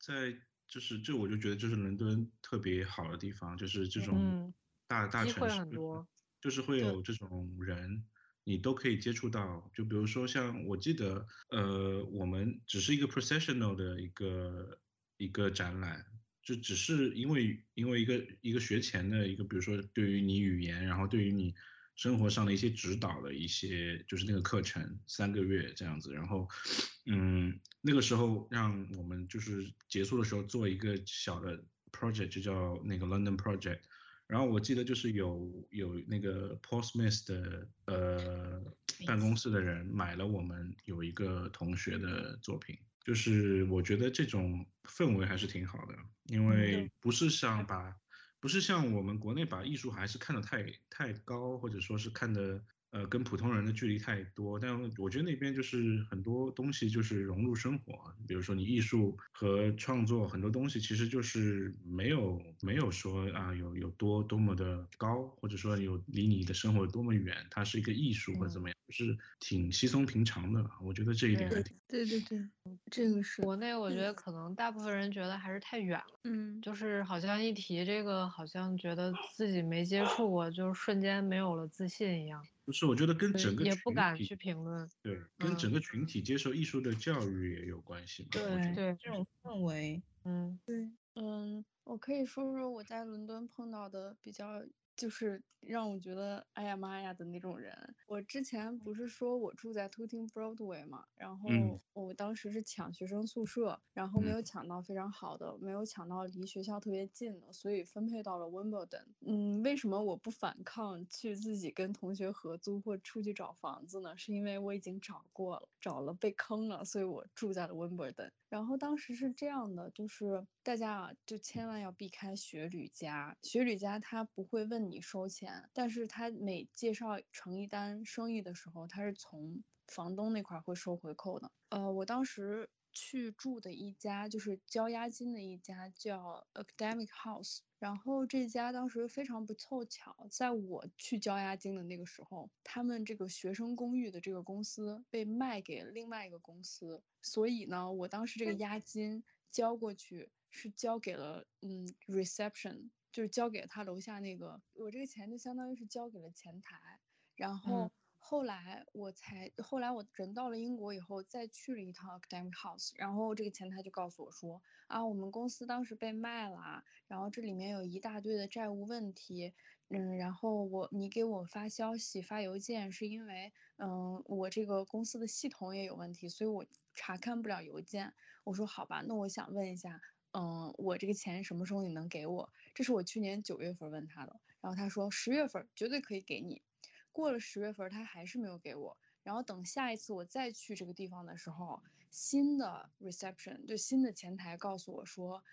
在就是这，我就觉得这是伦敦特别好的地方，就是这种嗯大大城市很多，就是会有这种人，你都可以接触到。就比如说像我记得，呃，我们只是一个 processional 的一个一个展览，就只是因为因为一个一个学前的一个，比如说对于你语言，然后对于你生活上的一些指导的一些，就是那个课程三个月这样子，然后，嗯，那个时候让我们就是结束的时候做一个小的 project，就叫那个 London Project。然后我记得就是有有那个 Paul Smith 的呃办公室的人买了我们有一个同学的作品，就是我觉得这种氛围还是挺好的，因为。不是像把不是像我们国内把艺术还是看得太太高，或者说是看的呃跟普通人的距离太多，但我觉得那边就是很多东西就是融入生活，比如说你艺术和创作很多东西其实就是没有没有说啊有有多多么的高，或者说有离你的生活多么远，它是一个艺术或者怎么样，就是挺稀松平常的，我觉得这一点还对挺。对对对，这个是，国内我觉嗯。得可能大部分人觉得还是太远了，嗯，就是好像一提这个，好像觉得自己没接触过，就瞬间没有了自信一样，就是我觉得跟整个也不群体敢去评论。对，跟整嗯个群体接受艺术的教育也有关系嘛。我觉得对这种氛围，嗯，对，嗯，我可以说说我在伦敦碰到的比较，就是让我觉得哎呀妈呀的那种人。我之前不是说我住在 Tooting Broadway 嘛，然后嗯我当时是抢学生宿舍，然后没嗯有抢到非常好的，没有抢到离学校特别近的，所以分配到了 Wimbledon。嗯，为什么我不反抗去自己跟同学合租或出去找房子呢？是因为我已经找过了，找了被坑了，所以我住在了 Wimbledon。然后当时是这样的，就是大家啊，就千万要避开学旅家。学旅家他不会问你收钱，但是他每介绍成一单生意的时候，他是从房东那块儿会收回扣的。呃，我当时去住的一家就是交押金的一家叫 Academic House，然后这家当时非常不凑巧，在我去交押金的那个时候，他们这个学生公寓的这个公司被卖给了另外一个公司，所以呢，我当时这个押金交过去是交给了嗯 reception，就是交给他楼下那个，我这个钱就相当于是交给了前台，然后。后来我才，后来我人到了英国以后，再去了一趟 Academic House，然后这个前台就告诉我说，啊，我们公司当时被卖了，然后这里面有一大堆的债务问题，嗯，然后我你给我发消息发邮件是因为，嗯，我这个公司的系统也有问题，所以我查看不了邮件。我说好吧，那我想问一下，嗯，我这个钱什么时候你能给我？这是我去年九月份问他的，然后他说十月份绝对可以给你。过了十月份，他还是没有给我。然后等下一次我再去这个地方的时候，新的 reception 就新的前台告诉我说，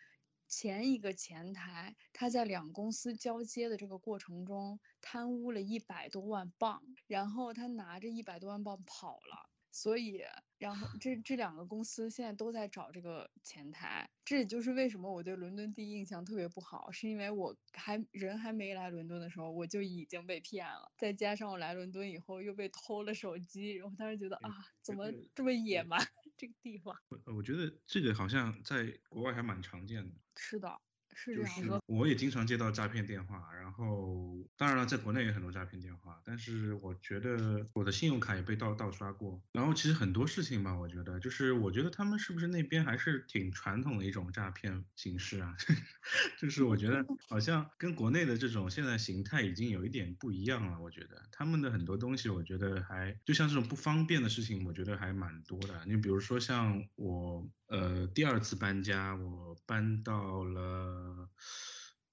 前一个前台他在两公司交接的这个过程中贪污了一百多万镑，然后他拿着一百多万镑跑了。所以，然后这这两个公司现在都在找这个前台，这也就是为什么我对伦敦第一印象特别不好，是因为我还人还没来伦敦的时候我就已经被骗了，再加上我来伦敦以后又被偷了手机，然后当时觉得啊，怎么这么野蛮 这个地方？我我觉得这个好像在国外还蛮常见的。是的。是这就是样的，我也经常接到诈骗电话，然后当然了，在国内也很多诈骗电话，但是我觉得我的信用卡也被盗盗刷过。然后其实很多事情吧，我觉得就是我觉得他们是不是那边还是挺传统的一种诈骗形式啊？就是我觉得 好像跟国内的这种现在形态已经有一点不一样了。我觉得他们的很多东西，我觉得还就像这种不方便的事情，我觉得还蛮多的。你比如说像我。呃，第二次搬家，我搬到了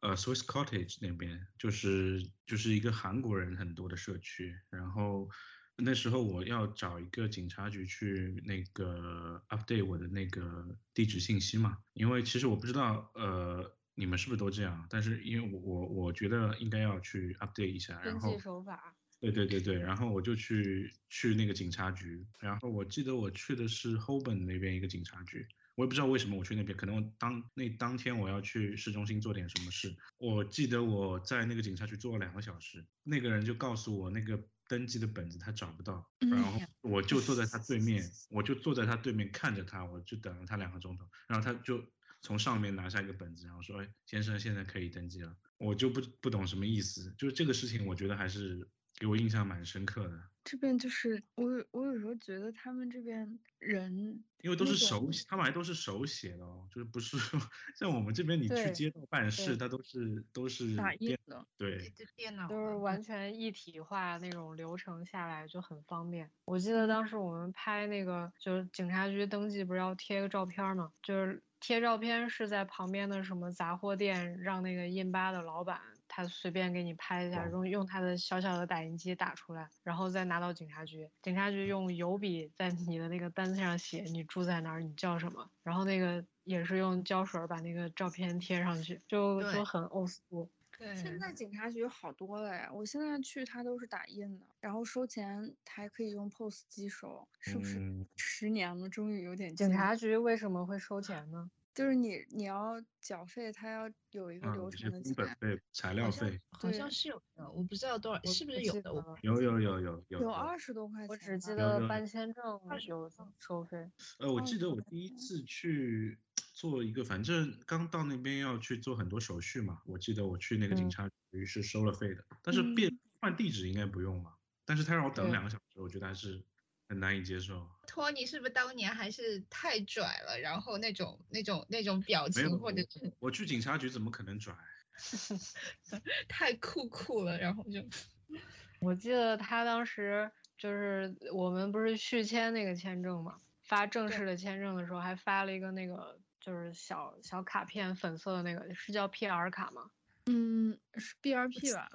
呃 Swiss Cottage 那边，就是就是一个韩国人很多的社区。然后那时候我要找一个警察局去那个 update 我的那个地址信息嘛，因为其实我不知道呃你们是不是都这样，但是因为我我我觉得应该要去 update 一下，然登后记手法。对对对对，然后我就去去那个警察局，然后我记得我去的是 Holborn 那边一个警察局，我也不知道为什么我去那边，可能我当那当天我要去市中心做点什么事，我记得我在那个警察局坐了两个小时，那个人就告诉我那个登记的本子他找不到，然后我就坐在他对面，我就坐在他对面看着他，我就等了他两个钟头，然后他就从上面拿下一个本子，然后说，哎，先生现在可以登记了，我就不不懂什么意思，就是这个事情，我觉得还是。给我印象蛮深刻的。这边就是我有我有时候觉得他们这边人，因为都是手写，他们还都是手写的哦，就是不是 像我们这边你去街道办事，对它都是都是打印的，对，这电脑都是啊完全一体化那种流程下来就很方便。我记得当时我们拍那个就是警察局登记不是要贴个照片儿吗？就是贴照片是在旁边的什么杂货店让那个印吧的老板他随便给你拍一下，哦用用他的小小的打印机打出来，然后再拿到警察局，警察局用油笔在你的那个单子上写你住在哪儿，你叫什么，然后那个也是用胶水儿把那个照片贴上去，就对就很 old school。对，现在警察局好多了呀，我现在去他都是打印的，然后收钱还可以用 POS 机收，是不是？嗯十年了，终于有点警察局为什么会收钱呢？就是你你要缴费，它要有一个啊，流程的钱。工本费、材料费，好像是有的，我不知道多少，是不不是有的？有有有有有有二十多块钱，我只记得办签证20有收费。呃，我哦记得我第一次去做一个，反正刚到那边要去做很多手续嘛。我记得我去那个警嗯察局是收了费的，但是变嗯换地址应该不用嘛。但是他让我等两个小时，我觉得还是很难以接受。托尼是不是当年还是太拽了？然后那种那种那种表情，或者是我去警察局怎么可能拽？太酷酷了，然后就 我记得他当时就是我们不是续签那个签证嘛，发正式的签证的时候还发了一个那个就是小小卡片，粉色的那个是叫 PR 卡吗嗯，是 BRP 吧？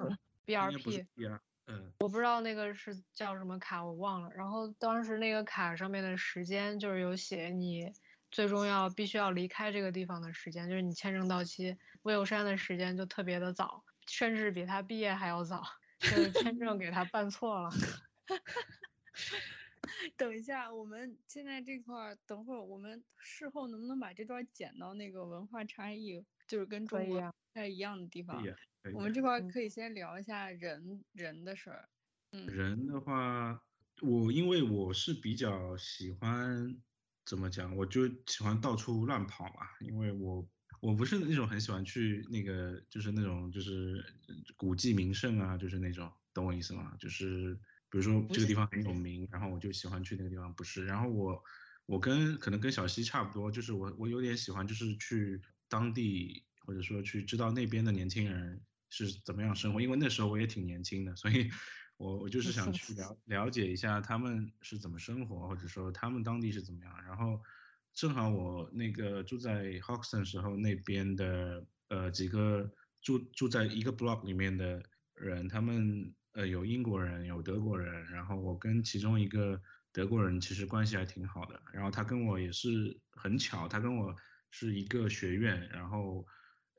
应该不是？BRP，P 啊，嗯，我不知道那个是叫什么卡，我忘了。然后当时那个卡上面的时间就是有写你最终要必须要离开这个地方的时间，就是你签证到期，威尔山的时间就特别的早，甚至比他毕业还要早，就是 签证给他办错了。等一下，我们现在这块儿，等会儿我们事后能不能把这段儿剪到那个文化差异，就是跟中国不太一样的地方我们这块可以先聊一下人人的事儿。嗯，人的话，我因为我是比较喜欢怎么讲，我就喜欢到处乱跑嘛，因为我我不是那种很喜欢去那个就是那种就是古迹名胜啊，就是那种，懂我意思吗？就是比如说这个地方很有名，然后我就喜欢去那个地方，不是。然后我我跟可能跟小溪差不多，就是我我有点喜欢就是去当地或者说去知道那边的年轻人是怎么样生活，因为那时候我也挺年轻的，所以我我就是想去了了解一下他们是怎么生活，或者说他们当地是怎么样。然后正好我那个住在 Hoxton 时候，那边的呃几个住住在一个 block 里面的人，他们呃有英国人，有德国人，然后我跟其中一个德国人其实关系还挺好的，然后他跟我也是很巧，他跟我是一个学院，然后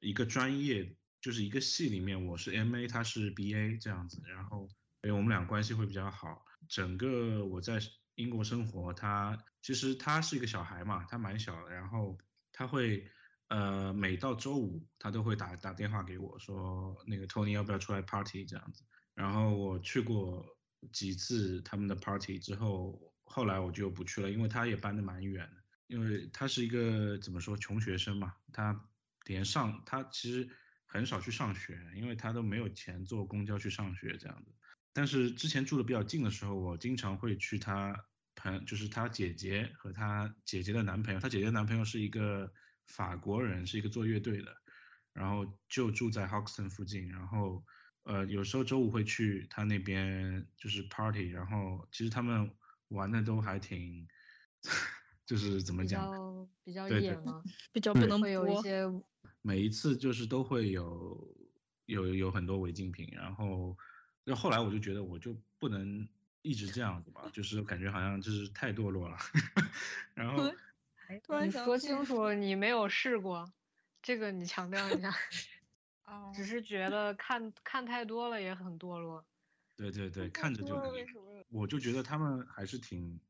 一个专业就是一个系里面，我是 MA，他是 BA 这样子，然后所以我们俩关系会比较好。整个我在英国生活，他其实他是一个小孩嘛，他蛮小的，然后他会呃每到周五他都会打打电话给我说那个 Tony 要不要出来 party 这样子，然后我去过几次他们的 party 之后，后来我就不去了，因为他也搬得蛮远的，因为他是一个怎么说穷学生嘛，他连上他其实很少去上学，因为他都没有钱坐公交去上学这样子。但是之前住的比较近的时候，我经常会去他朋，就是他姐姐和他姐姐的男朋友，他姐姐的男朋友是一个法国人，是一个做乐队的，然后就住在 Hoxton 附近，然后呃有时候周五会去他那边就是 party，然后其实他们玩的都还挺，就是怎么讲比讲，较比较野吗？比较不能会有一播。些每一次就是都会有有有很多违禁品，然后那后来我就觉得我就不能一直这样子吧，就是感觉好像就是太堕落了，然后突然你说清楚，你没有试过，这个你强调一下，哦，只是觉得看看太多了也很堕落。对对对，看着就？我就觉得他们还是挺，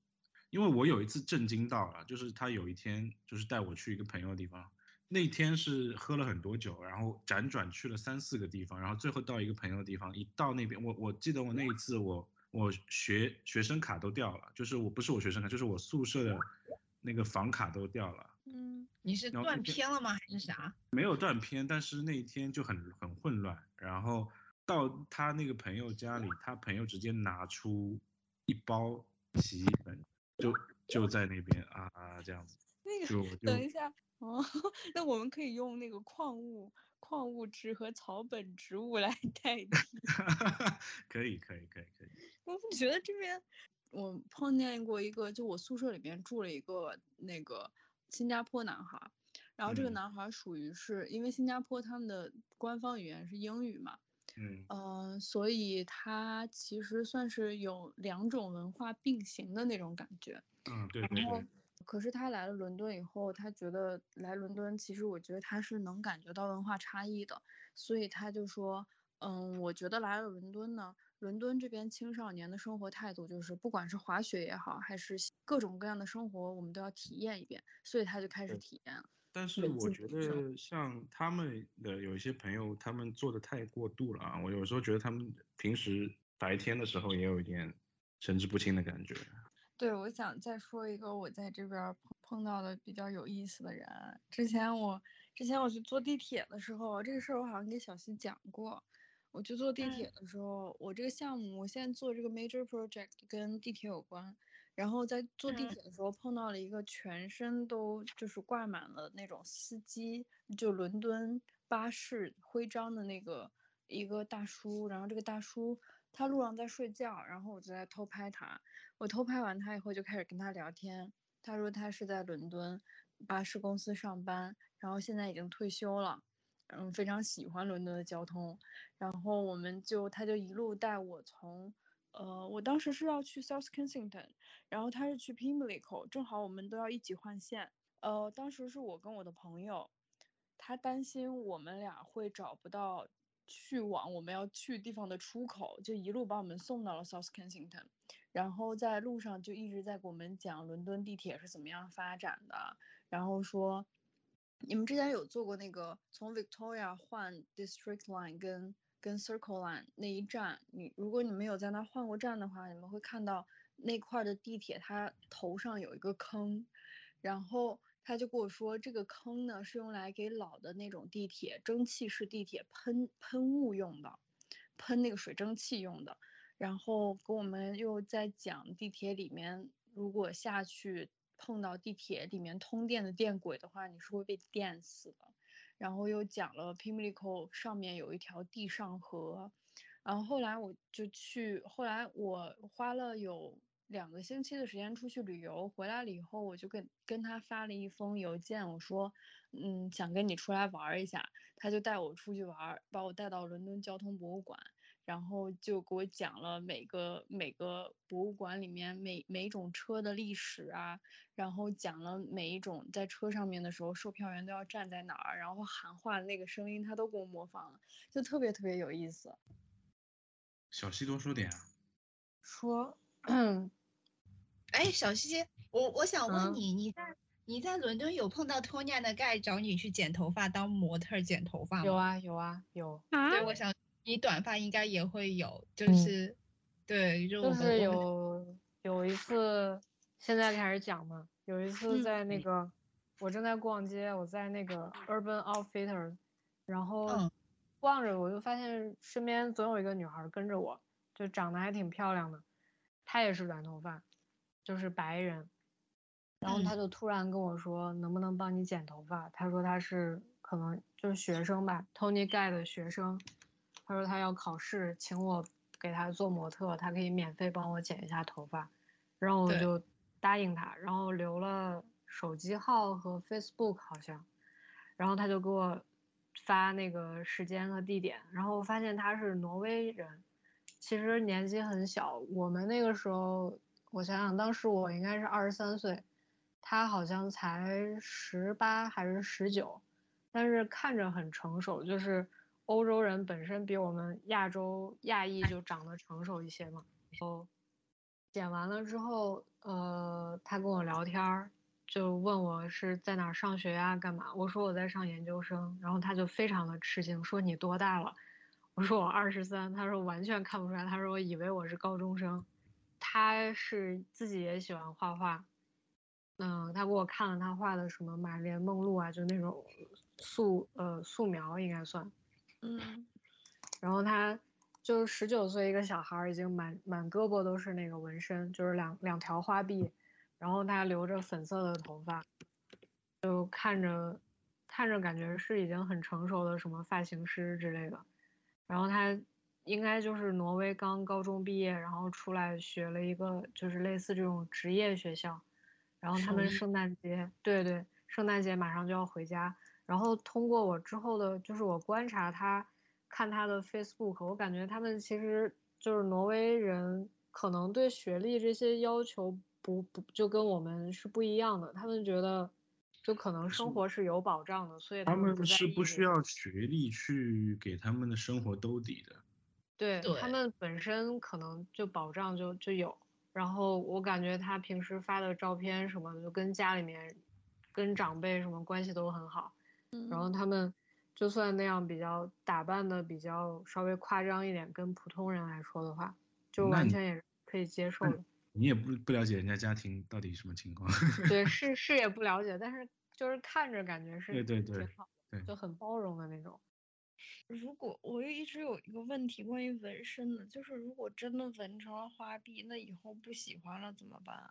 因为我有一次震惊到了，就是他有一天就是带我去一个朋友的地方，那天是喝了很多酒，然后辗转去了三四个地方，然后最后到一个朋友的地方，一到那边，我我记得我那一次我我学学生卡都掉了，就是我不是我学生卡，就是我宿舍的那个房卡都掉了。嗯，你是断片了吗？还是啥？没有断片，但是那一天就很很混乱。然后到他那个朋友家里，他朋友直接拿出一包洗衣粉，就就在那边啊这样子，那个等一下哦，那我们可以用那个矿物矿物质和草本植物来 代替。可以可以可以可以，我觉得这边我碰见过一个，就我宿舍里面住了一个那个新加坡男孩儿，然后这个嗯男孩儿属于是因为新加坡他们的官方语言是英语嘛，嗯嗯、所以他其实算是有两种文化并行的那种感觉。嗯对对然后对，可是他来了伦敦以后，他觉得来伦敦，其实我觉得他是能感觉到文化差异的，所以他就说，嗯，我觉得来了伦敦呢，伦敦这边青少年的生活态度就是，不管是滑雪也好，还是各种各样的生活，我们都要体验一遍，所以他就开始体验了。但是我觉得像他们的有一些朋友，他们做的太过度了啊，我有时候觉得他们平时白天的时候也有一点神志不清的感觉。对，我想再说一个我在这边碰碰到的比较有意思的人。之前我之前我去坐地铁的时候，这个事儿我好像给小西讲过。我去坐地铁的时候，我这个项目我现在做这个 major project 跟地铁有关，然后在坐地嗯铁的时候碰到了一个全身都就是挂满了那种司机，就伦敦巴士徽章的那个一个大叔，然后这个大叔他路上在睡觉，然后我就在偷拍他。我偷拍完他以后就开始跟他聊天，他说他是在伦敦巴士公司上班，然后现在已经退休了，嗯，非常喜欢伦敦的交通，然后我们就他就一路带我从，呃，我当时是要去 South Kensington，然后他是去 Pimlico，正好我们都要一起换线，呃，当时是我跟我的朋友，他担心我们俩会找不到去往我们要去地方的出口，就一路把我们送到了 South Kensington，然后在路上就一直在给我们讲伦敦地铁是怎么样发展的，然后说你们之前有坐过那个从 Victoria 换 District Line 跟跟 Circle Line 那一站，你如果你们有在那换过站的话，你们会看到那块的地铁它头上有一个坑，然后他就跟我说，这个坑呢是用来给老的那种地铁蒸汽式地铁喷喷雾用的，喷那个水蒸气用的。然后跟我们又在讲地铁里面，如果下去碰到地铁里面通电的电轨的话，你是会被电死的。然后又讲了 Pimlico 上面有一条地上河，然后后来我就去，后来我花了有两个星期的时间出去旅游，回来了以后我就跟跟他发了一封邮件，我说，嗯，想跟你出来玩一下，他就带我出去玩，把我带到伦敦交通博物馆。然后就给我讲了每个每个博物馆里面每每一种车的历史啊，然后讲了每一种在车上面的时候，售票员都要站在哪儿，然后喊话那个声音，他都给我模仿了，就特别特别有意思。小西多说点啊。说，哎，小西，我我想问嗯你，你在你在伦敦有碰到托尼亚的盖找你去剪头发当模特剪头发吗？有啊有啊有，啊对，我想你短发应该也会有，就嗯。是，对，就就是有有一次，现在开始讲嘛，有一次嗯。在那个，我正在逛街，我在那个 Urban Outfitters，然后嗯。逛着我就发现身边总有一个女孩儿跟着我，就长得还挺漂亮的，她也是短头发，就是白人，然后嗯。她就突然跟我说能不能帮你剪头发，她说她是可能就是学生吧，Tony Guy 的学生，她说他要考试，请我给他做模特，他可以免费帮我剪一下头发，然后我就答应他，然后留了手机号和 Facebook 好像，然后他就给我发那个时间和地点，然后我发现他是挪威人，其实年纪很小，我们那个时候，我想想，当时我应该是二十三岁，他好像才十八还是十九，但是看着很成熟，就是欧洲人本身比我们亚洲亚裔就长得成熟一些嘛。然后剪完了之后，呃，他跟我聊天儿，就问我是在哪上学呀、干嘛？我说我在上研究生，然后他就非常的吃惊，说你多大了？我说我二十三，他说完全看不出来，他说我以为我是高中生。他是自己也喜欢画画，嗯，他给我看了他画的什么玛莲梦露啊，就那种素呃素描应该算。嗯。然后他就是十九岁一个小孩儿，已经满满胳膊都是那个纹身，就是两两条花臂，然后他留着粉色的头发，就看着看着感觉是已经很成熟的什么发型师之类的。然后他应该就是挪威刚高中毕业，然后出来学了一个就是类似这种职业学校，然后他们圣诞节，对对，圣诞节马上就要回家，然后通过我之后的，就是我观察他，看他的 Facebook，我感觉他们其实就是挪威人，可能对学历这些要求不不就跟我们是不一样的，他们觉得就可能生活是有保障的，所以他们是不需要学历去给他们的生活兜底的。对对。他们本身可能就保障就就有，然后我感觉他平时发的照片什么的，就跟家里面跟长辈什么关系都很好，然后嗯他们就算那样比较打扮的比较稍微夸张一点，跟普通人来说的话，就完全也是可以接受那的。你也不不了解人家家庭到底什么情况。对，是是也不了解，但是就是看着感觉是对对对挺好的，对就很包容的那种。如果我一直有一个问题关于纹身的，就是如果真的纹成了花臂，那以后不喜欢了怎么办？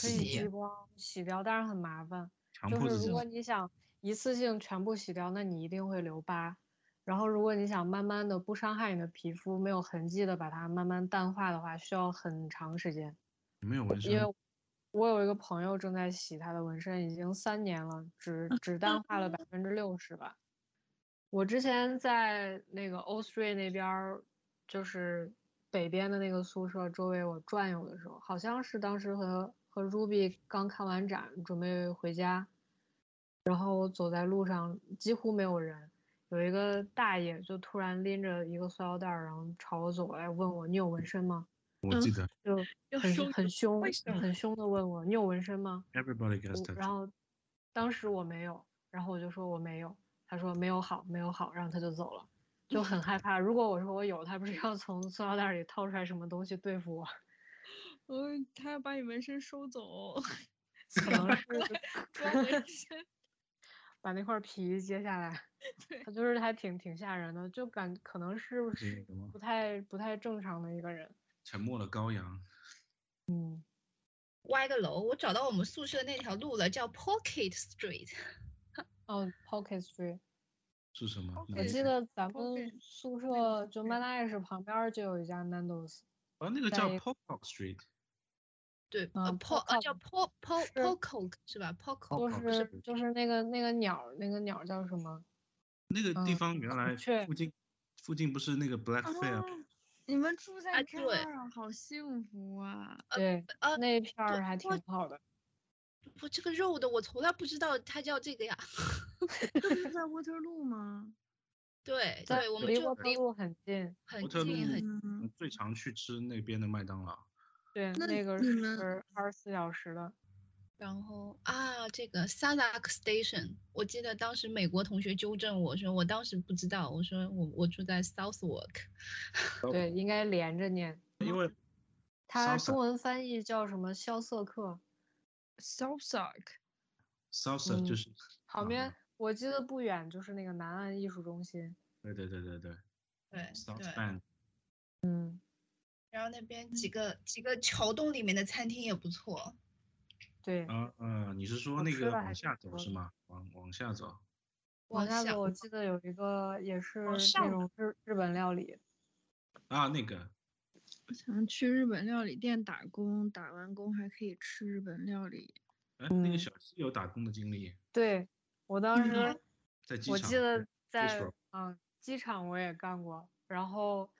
可以洗激光洗掉，但是很麻烦。就是如果你想一次性全部洗掉，那你一定会留疤。然后如果你想慢慢的不伤害你的皮肤，没有痕迹的把它慢慢淡化的话，需要很长时间。你没有纹身因为我有一个朋友正在洗他的纹身，已经三年了，只只淡化了百分之六十吧。我之前在那个 o s t r e 那边儿，就是北边的那个宿舍周围我转悠的时候，好像是当时和和 Ruby 刚看完展，准备回家，然后我走在路上几乎没有人，有一个大爷就突然拎着一个塑料袋儿，然后朝我走过来，问我你有纹身吗？我记得就很很凶很凶的问我你有纹身吗？everybody gets that。然后当时我没有，然后我就说我没有，他说没有好，没有好，然后他就走了，就很害怕。如果我说我有，他不是要从塑料袋里掏出来什么东西对付我？嗯，他要把你纹身收走，可能是 装纹身。把那块皮揭下来，对他就是还挺挺吓人的，就感可能是不太不太正常的一个人。沉默的羔羊，嗯，歪个楼，我找到我们宿舍那条路了，叫 Pocket Street。哦，Pocket Street，是什么？我记得咱们宿舍就是 m a n a s 旁边就有一家 Nando's，哦，那个叫 Pocket Street，对，呃嗯，Po 呃叫 Po Po 是 Poco 是吧？Poco 哦是是就是那个那个鸟儿，那个鸟儿叫什么？那个地嗯方原来雀附近附近不是那个 Black Fair，哦，你们住在这儿啊，好幸福啊！对，呃那一片儿还挺好的。我，这个肉的我从来不知道它叫这个呀。这不是在沃特路吗？对对，我们离就离沃特路很近，很近很近，最常去吃那边的麦当劳。对，那那个是二十四小时的。然后啊，这个 Sadak Station，我记得当时美国同学纠正我说，我当时不知道，我说我我住在 Southwark，对，应该连着念。因为 它中文翻译叫什么？肖瑟克。Southside，salsa 就嗯是啊旁边我记得不远就是那个南岸艺术中心。对对对对对对，South 对，Band 嗯，然后那边几个几个桥洞里面的餐厅也不错，对。啊啊，你是说那个往下走是吗？往往下走，往下下走，我记得有一个也是那种日日本料理。啊，那个我想去日本料理店打工，打完工还可以吃日本料理。哎，那个嗯小西有打工的经历，对，我当嗯时在机场我记得在嗯机场我也干过，然后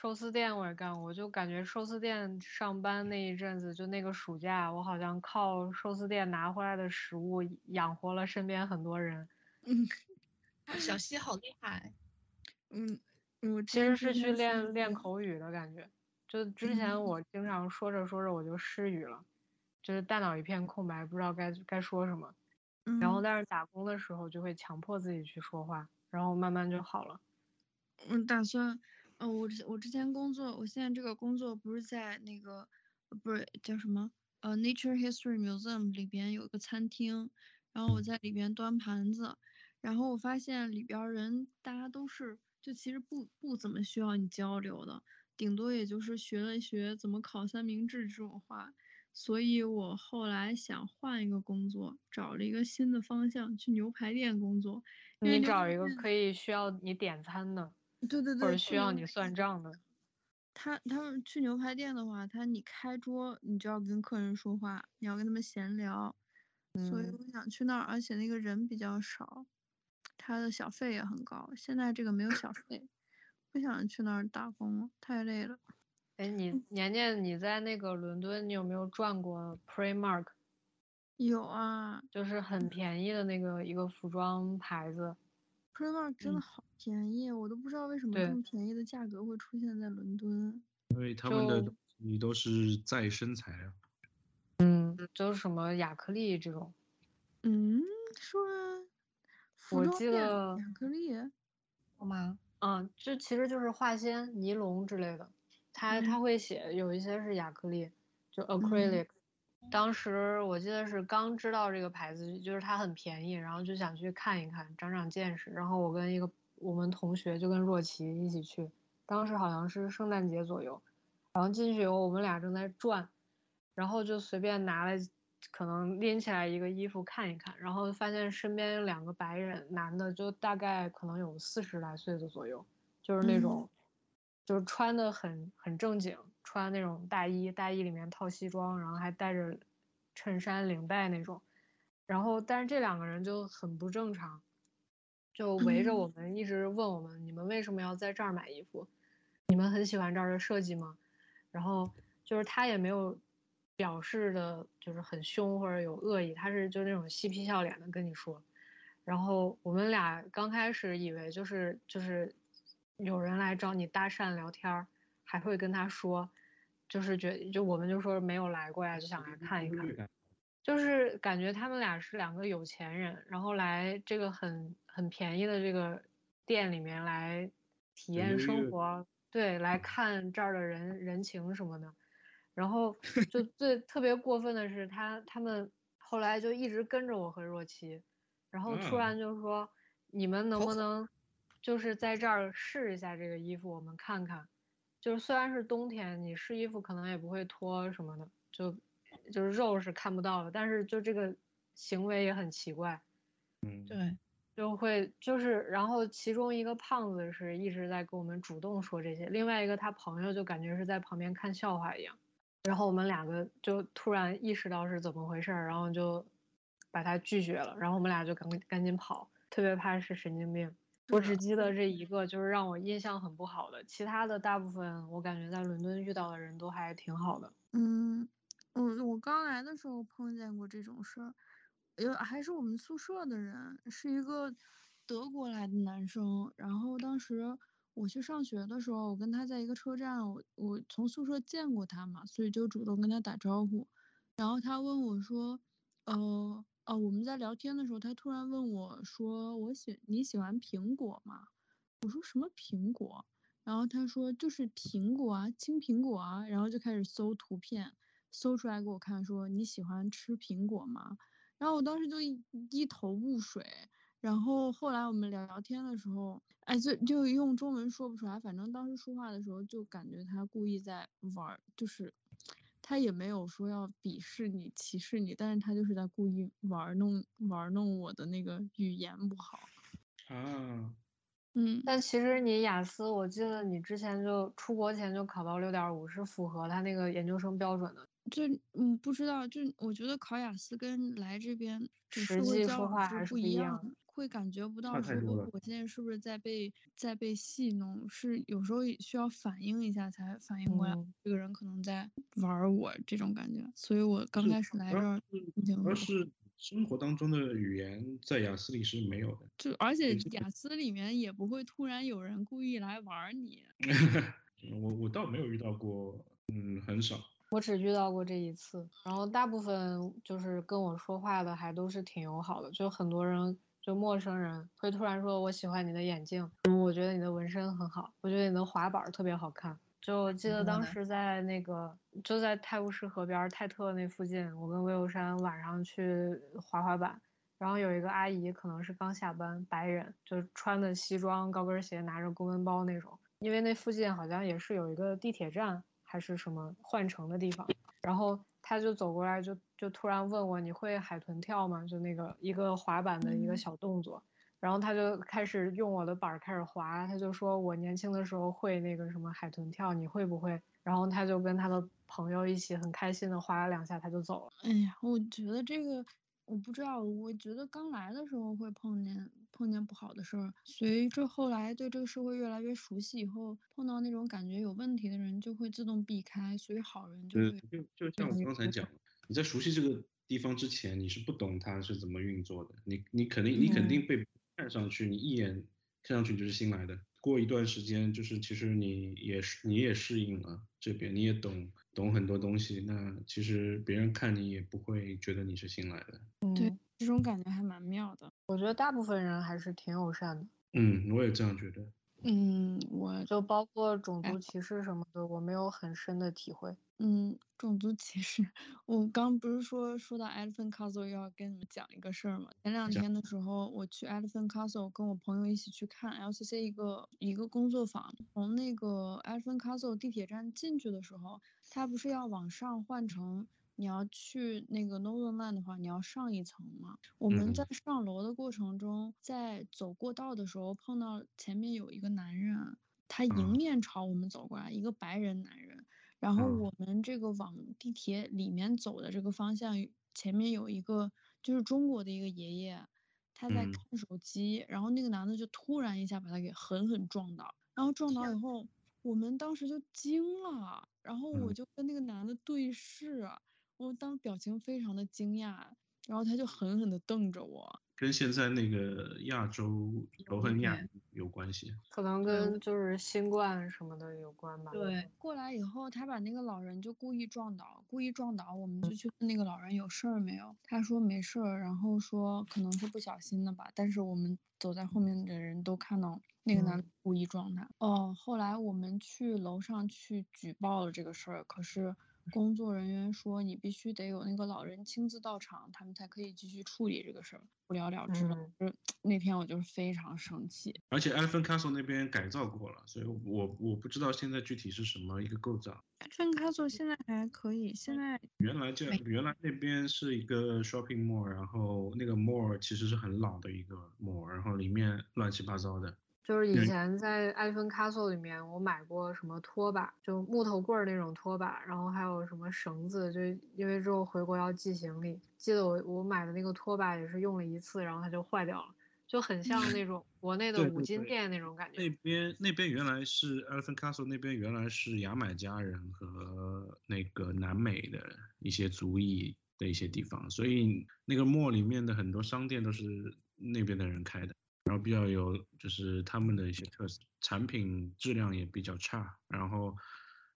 寿司店我也干过，我就感觉寿司店上班那一阵子，就那个暑假，我好像靠寿司店拿回来的食物养活了身边很多人。嗯小西好厉害，嗯，我其实是去练练口语的感觉，就之前嗯我经常说着说着我就失语了，就是大脑一片空白，不知道该该说什么。然后嗯但是打工的时候就会强迫自己去说话，然后慢慢就好了。我打算，呃，我之我之前工作，我现在这个工作不是在那个，呃不是叫什么，呃，Nature History Museum 里边有一个餐厅，然后我在里边端盘子，然后我发现里边儿人大家都是，就其实不不怎么需要你交流的，顶多也就是学了学怎么烤三明治这种话，所以我后来想换一个工作，找了一个新的方向，去牛排店工作，因为你找一个可以需要你点餐的，对对对，或者需要你算账的。他他们去牛排店的话，他你开桌，你就要跟客人说话，你要跟他们闲聊，所以嗯我想去那儿，而且那个人比较少，他的小费也很高。现在这个没有小费，不想去那儿打工了，太累了。哎，你年年你在那个伦敦，你有没有转过 Primark？有啊就是很便宜的那个一个服装牌子。，Primark 真的嗯好便宜，我都不知道为什么这么便宜的价格会出现在伦敦。因为他们的就东西都是再生材料。嗯，就是什么亚克力这种。嗯，说我装店记得亚克力，好吗？嗯，这其实就是化纤、尼龙之类的，它它嗯会写有一些是亚克力，就 acrylic。当时我记得是刚知道这个牌子，就是它很便宜，然后就想去看一看，长长见识。然后我跟一个我们同学就跟若琪一起去，当时好像是圣诞节左右，然后进去以后我们俩正在转，然后就随便拿了，可能拎起来一个衣服看一看，然后发现身边有两个白人男的，就大概可能有四十来岁的左右，就是那嗯种，就是穿的很很正经，穿那种大衣，大衣里面套西装，然后还带着衬衫领带那种，然后但是这两个人就很不正常，就围着我们一直问我们，你们为什么要在这儿买衣服？你们很喜欢这儿的设计吗？然后就是他也没有表示的，就是很凶或者有恶意，他是就那种嬉皮笑脸的跟你说。然后我们俩刚开始以为就是就是有人来找你搭讪聊天儿，还会跟他说，就是觉就我们就说没有来过呀，就想来看一看。就是感觉他们俩是两个有钱人，然后来这个很很便宜的这个店里面来体验生活，对，来看这儿的人人情什么的。然后 就最特别过分的是他他们后来就一直跟着我和若琪，然后突啊然就说你们能不能就是在这儿试一下这个衣服，我们看看。就是虽然是冬天，你试衣服可能也不会脱什么的，就就是肉是看不到的，但是就这个行为也很奇怪，嗯，对，就会就是，然后其中一个胖子是一直在跟我们主动说这些，另外一个他朋友就感觉是在旁边看笑话一样，然后我们两个就突然意识到是怎么回事儿，然后就把他拒绝了，然后我们俩就赶赶紧跑，特别怕是神经病。我只记得这一个，就是让我印象很不好的，其他的大部分我感觉在伦敦遇到的人都还挺好的。嗯，我我刚来的时候碰见过这种事儿，有还是我们宿舍的人，是一个德国来的男生。然后当时我去上学的时候，我跟他在一个车站，我我从宿舍见过他嘛，所以就主动跟他打招呼。然后他问我说，呃，哦，我们在聊天的时候，他突然问我说，我喜你喜欢苹果吗？我说什么苹果？然后他说就是苹果啊，青苹果啊，然后就开始搜图片，搜出来给我看，说你喜欢吃苹果吗？然后我当时就一头雾水。然后后来我们聊聊天的时候，哎，就就用中文说不出来，反正当时说话的时候就感觉他故意在玩，就是他也没有说要鄙视你、歧视你，但是他就是在故意玩弄玩弄我的那个语言不好。啊，嗯，但其实你雅思，我记得你之前就出国前就考到六点五，是符合他那个研究生标准的。就嗯不知道，就我觉得考雅思跟来这边实际说话还是不一样一样的，会感觉不到说我现在是不是在被在被戏弄，是有时候也需要反应一下才反应过来，嗯这个人可能在玩儿我这种感觉，所以我刚开始来这儿而是生活当中的语言在雅思里是没有的。就而且雅思里面也不会突然有人故意来玩儿你，我我倒没有遇到过，嗯，很少。我只遇到过这一次，然后大部分就是跟我说话的还都是挺友好的，就很多人就陌生人会突然说我喜欢你的眼镜，嗯，我觉得你的纹身很好，我觉得你的滑板儿特别好看。就我记得当时在那个就在泰晤士河边儿泰特那附近，我跟魏有山晚上去滑滑板，然后有一个阿姨可能是刚下班，白人，就穿的西装、高跟鞋，拿着公文包那种。因为那附近好像也是有一个地铁站还是什么换乘的地方，然后她就走过来就就突然问我你会海豚跳吗？就那个一个滑板的一个嗯小动作，然后他就开始用我的板儿开始滑，他就说我年轻的时候会那个什么海豚跳，你会不会？然后他就跟他的朋友一起很开心的滑了两下，他就走了。哎呀，我觉得这个我不知道，我觉得刚来的时候会碰见碰见不好的事儿，随着后来对这个社会越来越熟悉以后，碰到那种感觉有问题的人就会自动避开，所以好人就呃会，就就像我刚才讲的，你在熟悉这个地方之前，你是不懂它是怎么运作的。你你肯定你肯定被看上去，你一眼看上去就是新来的。过一段时间，就是其实你也是你也适应了这边，你也懂懂很多东西。那其实别人看你也不会觉得你是新来的。对嗯，这种感觉还蛮妙的。我觉得大部分人还是挺友善的。嗯，我也这样觉得。嗯，我就包括种哎族歧视什么的，我没有很深的体会。嗯，种族歧视，我刚不是说说到 Elephant Castle 要跟你们讲一个事儿吗？前两天的时候，我去 Elephant Castle 跟我朋友一起去看 LCC 一个一个工作坊。从那个 Elephant Castle 地铁站进去的时候，它不是要往上换乘，你要去那个 Northern Line 的话，你要上一层嘛。我们在上楼的过程中，在走过道的时候碰到前面有一个男人，他迎嗯面朝我们走过来，一个白人男人。然后嗯。我们这个往地铁里面走的这个方向，前面有一个就是中国的一个爷爷，他在嗯。看手机，然后那个男的就突然一下把他给狠狠撞倒，然后撞倒以后，我们当时就惊了，然后我嗯。就跟那个男的对视，我当时表情非常的惊讶，然后他就狠狠的瞪着我，跟现在那个亚洲仇恨亚有关系。可能跟就是新冠什么的有关吧。对，过来以后，他把那个老人就故意撞倒，故意撞倒，我们就去问那个老人有事儿没有，他说没事儿，然后说可能是不小心的吧，但是我们走在后面的人都看到那个男的故意撞他。哦，后来我们去楼上去举报了这个事儿，可是工作人员说你必须得有那个老人亲自到场，他们才可以继续处理这个事儿，不了了之了。嗯就是那天我就是非常生气。而且 Elephant Castle 那边改造过了，所以我我不知道现在具体是什么一个构造。Elephant Castle 现在还可以，现在原来这原来那边是一个 shopping mall，然后那个 mall 其实是很老的一个 mall，然后里面乱七八糟的。就是以前在艾芬 Castle 里面，我买过什么拖把，就木头棍儿那种拖把，然后还有什么绳子，就因为之后回国要寄行李，记得我我买的那个拖把也是用了一次，然后它就坏掉了，就很像那种 国内的五金店那种感觉那。边那边原来是 Elephant Castle 那边原来是牙买加人和那个南美的一些族裔的一些地方，所以那个 mall 里面的很多商店都是那边的人开的，然后比较有就是他们的一些特色，产品质量也比较差。然后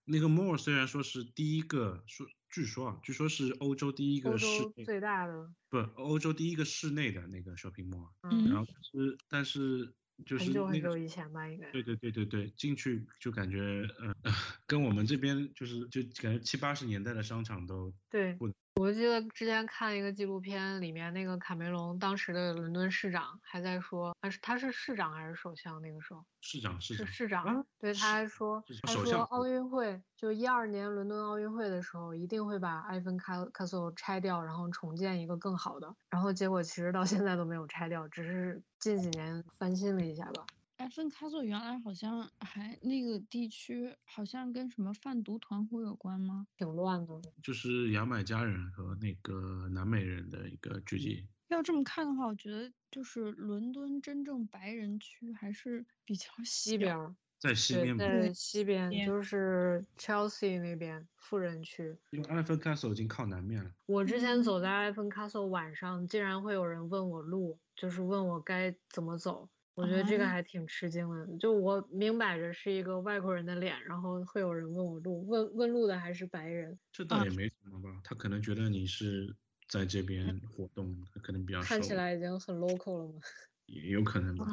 那个 mall 虽然说是第一个说，据说啊，据说是欧洲第一个室内最大的，不欧洲第一个室内的那个 shopping mall，嗯，然后但是但是就是很久很那个久以前吧，应该。对对对对对，进去就感觉呃，跟我们这边就是就感觉七八十年代的商场都对不，我记得之前看一个纪录片，里面那个卡梅隆当时的伦敦市长还在说，他是他是市长还是首相那个时候？市长市长是市长，啊对，他还说，他说奥运会就一二年伦敦奥运会的时候，一定会把埃芬卡 castle 拆掉，然后重建一个更好的。然后结果其实到现在都没有拆掉，只是近几年翻新了一下吧。埃芬卡索原来好像还那个地区好像跟什么贩毒团伙有关吗？挺乱的。就是牙买加人和那个南美人的一个聚集。要这么看的话，我觉得就是伦敦真正白人区还是比较西边儿，在西边，在西边边就是 Chelsea 那边富人区。因为 Elephant Castle 已经靠南面了。我之前嗯走在埃芬 castle 晚上，竟然会有人问我路，就是问我该怎么走。我觉得这个啊还挺吃惊的，就我明摆着是一个外国人的脸，然后会有人问我路，问问路的还是白人，啊这倒也没什么吧，他可能觉得你是在这边活动，他可能比较看起来已经很 local 了嘛。也有可能吧。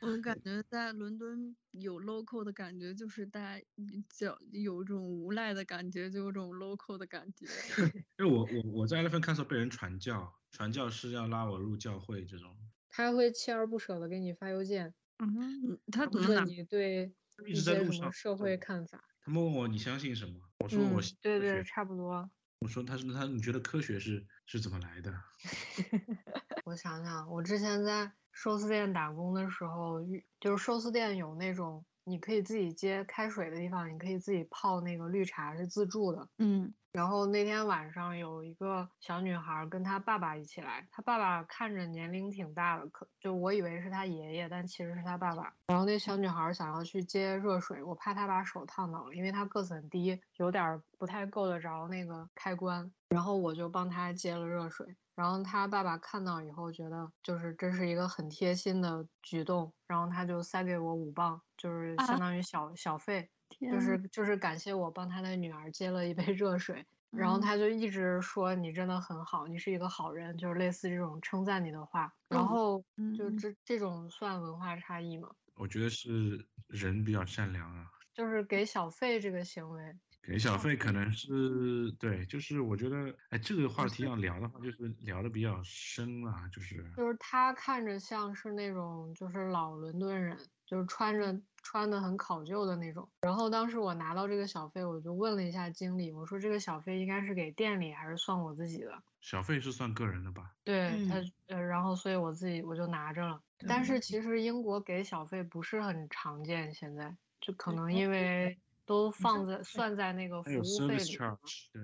我感觉在伦敦有 local 的感觉，就是大家叫有一种无赖的感觉，就有种 local 的感觉。因为我我我在 Elephant Castle 被人传教，传教是要拉我入教会这种。他会锲而不舍的给你发邮件，嗯，他怎么拿？问你对一一直在路上些什么社会对看法。他们问我你相信什么？我说我对对，差不多。我说他是他你觉得科学是是怎么来的？我想想，我之前在寿司店打工的时候，遇就是寿司店有那种你可以自己接开水的地方，你可以自己泡那个绿茶是自助的。嗯然后那天晚上有一个小女孩儿跟她爸爸一起来，她爸爸看着年龄挺大的，可就我以为是她爷爷，但其实是她爸爸。然后那小女孩儿想要去接热水，我怕她把手烫到了，因为她个子很低，有点儿不太够得着那个开关。然后我就帮她接了热水。然后她爸爸看到以后觉得就是这是一个很贴心的举动，然后他就塞给我五磅，就是啊相当于小小费。就是就是感谢我帮他的女儿接了一杯 热水，然后嗯他就一直说你真的很好，你是一个好人，就是类似这种称赞你的话。然嗯后就嗯这这种算文化差异吗？我觉得是人比较善良啊。就是给小费这个行为，给小费可能是对，就是我觉得，哎，这个话题要聊的话，就是聊的比较深啊，就是就是他看着像是那种就是老伦敦人，就是穿着穿的很考究的那种。然后当时我拿到这个小费，我就问了一下经理，我说这个小费应该是给店里还是算我自己的？小费是算个人的吧？对他嗯，呃，然后所以我自己我就拿着了。但是其实英国给小费不是很常见，现在就可能因为都放在算在那个服务费里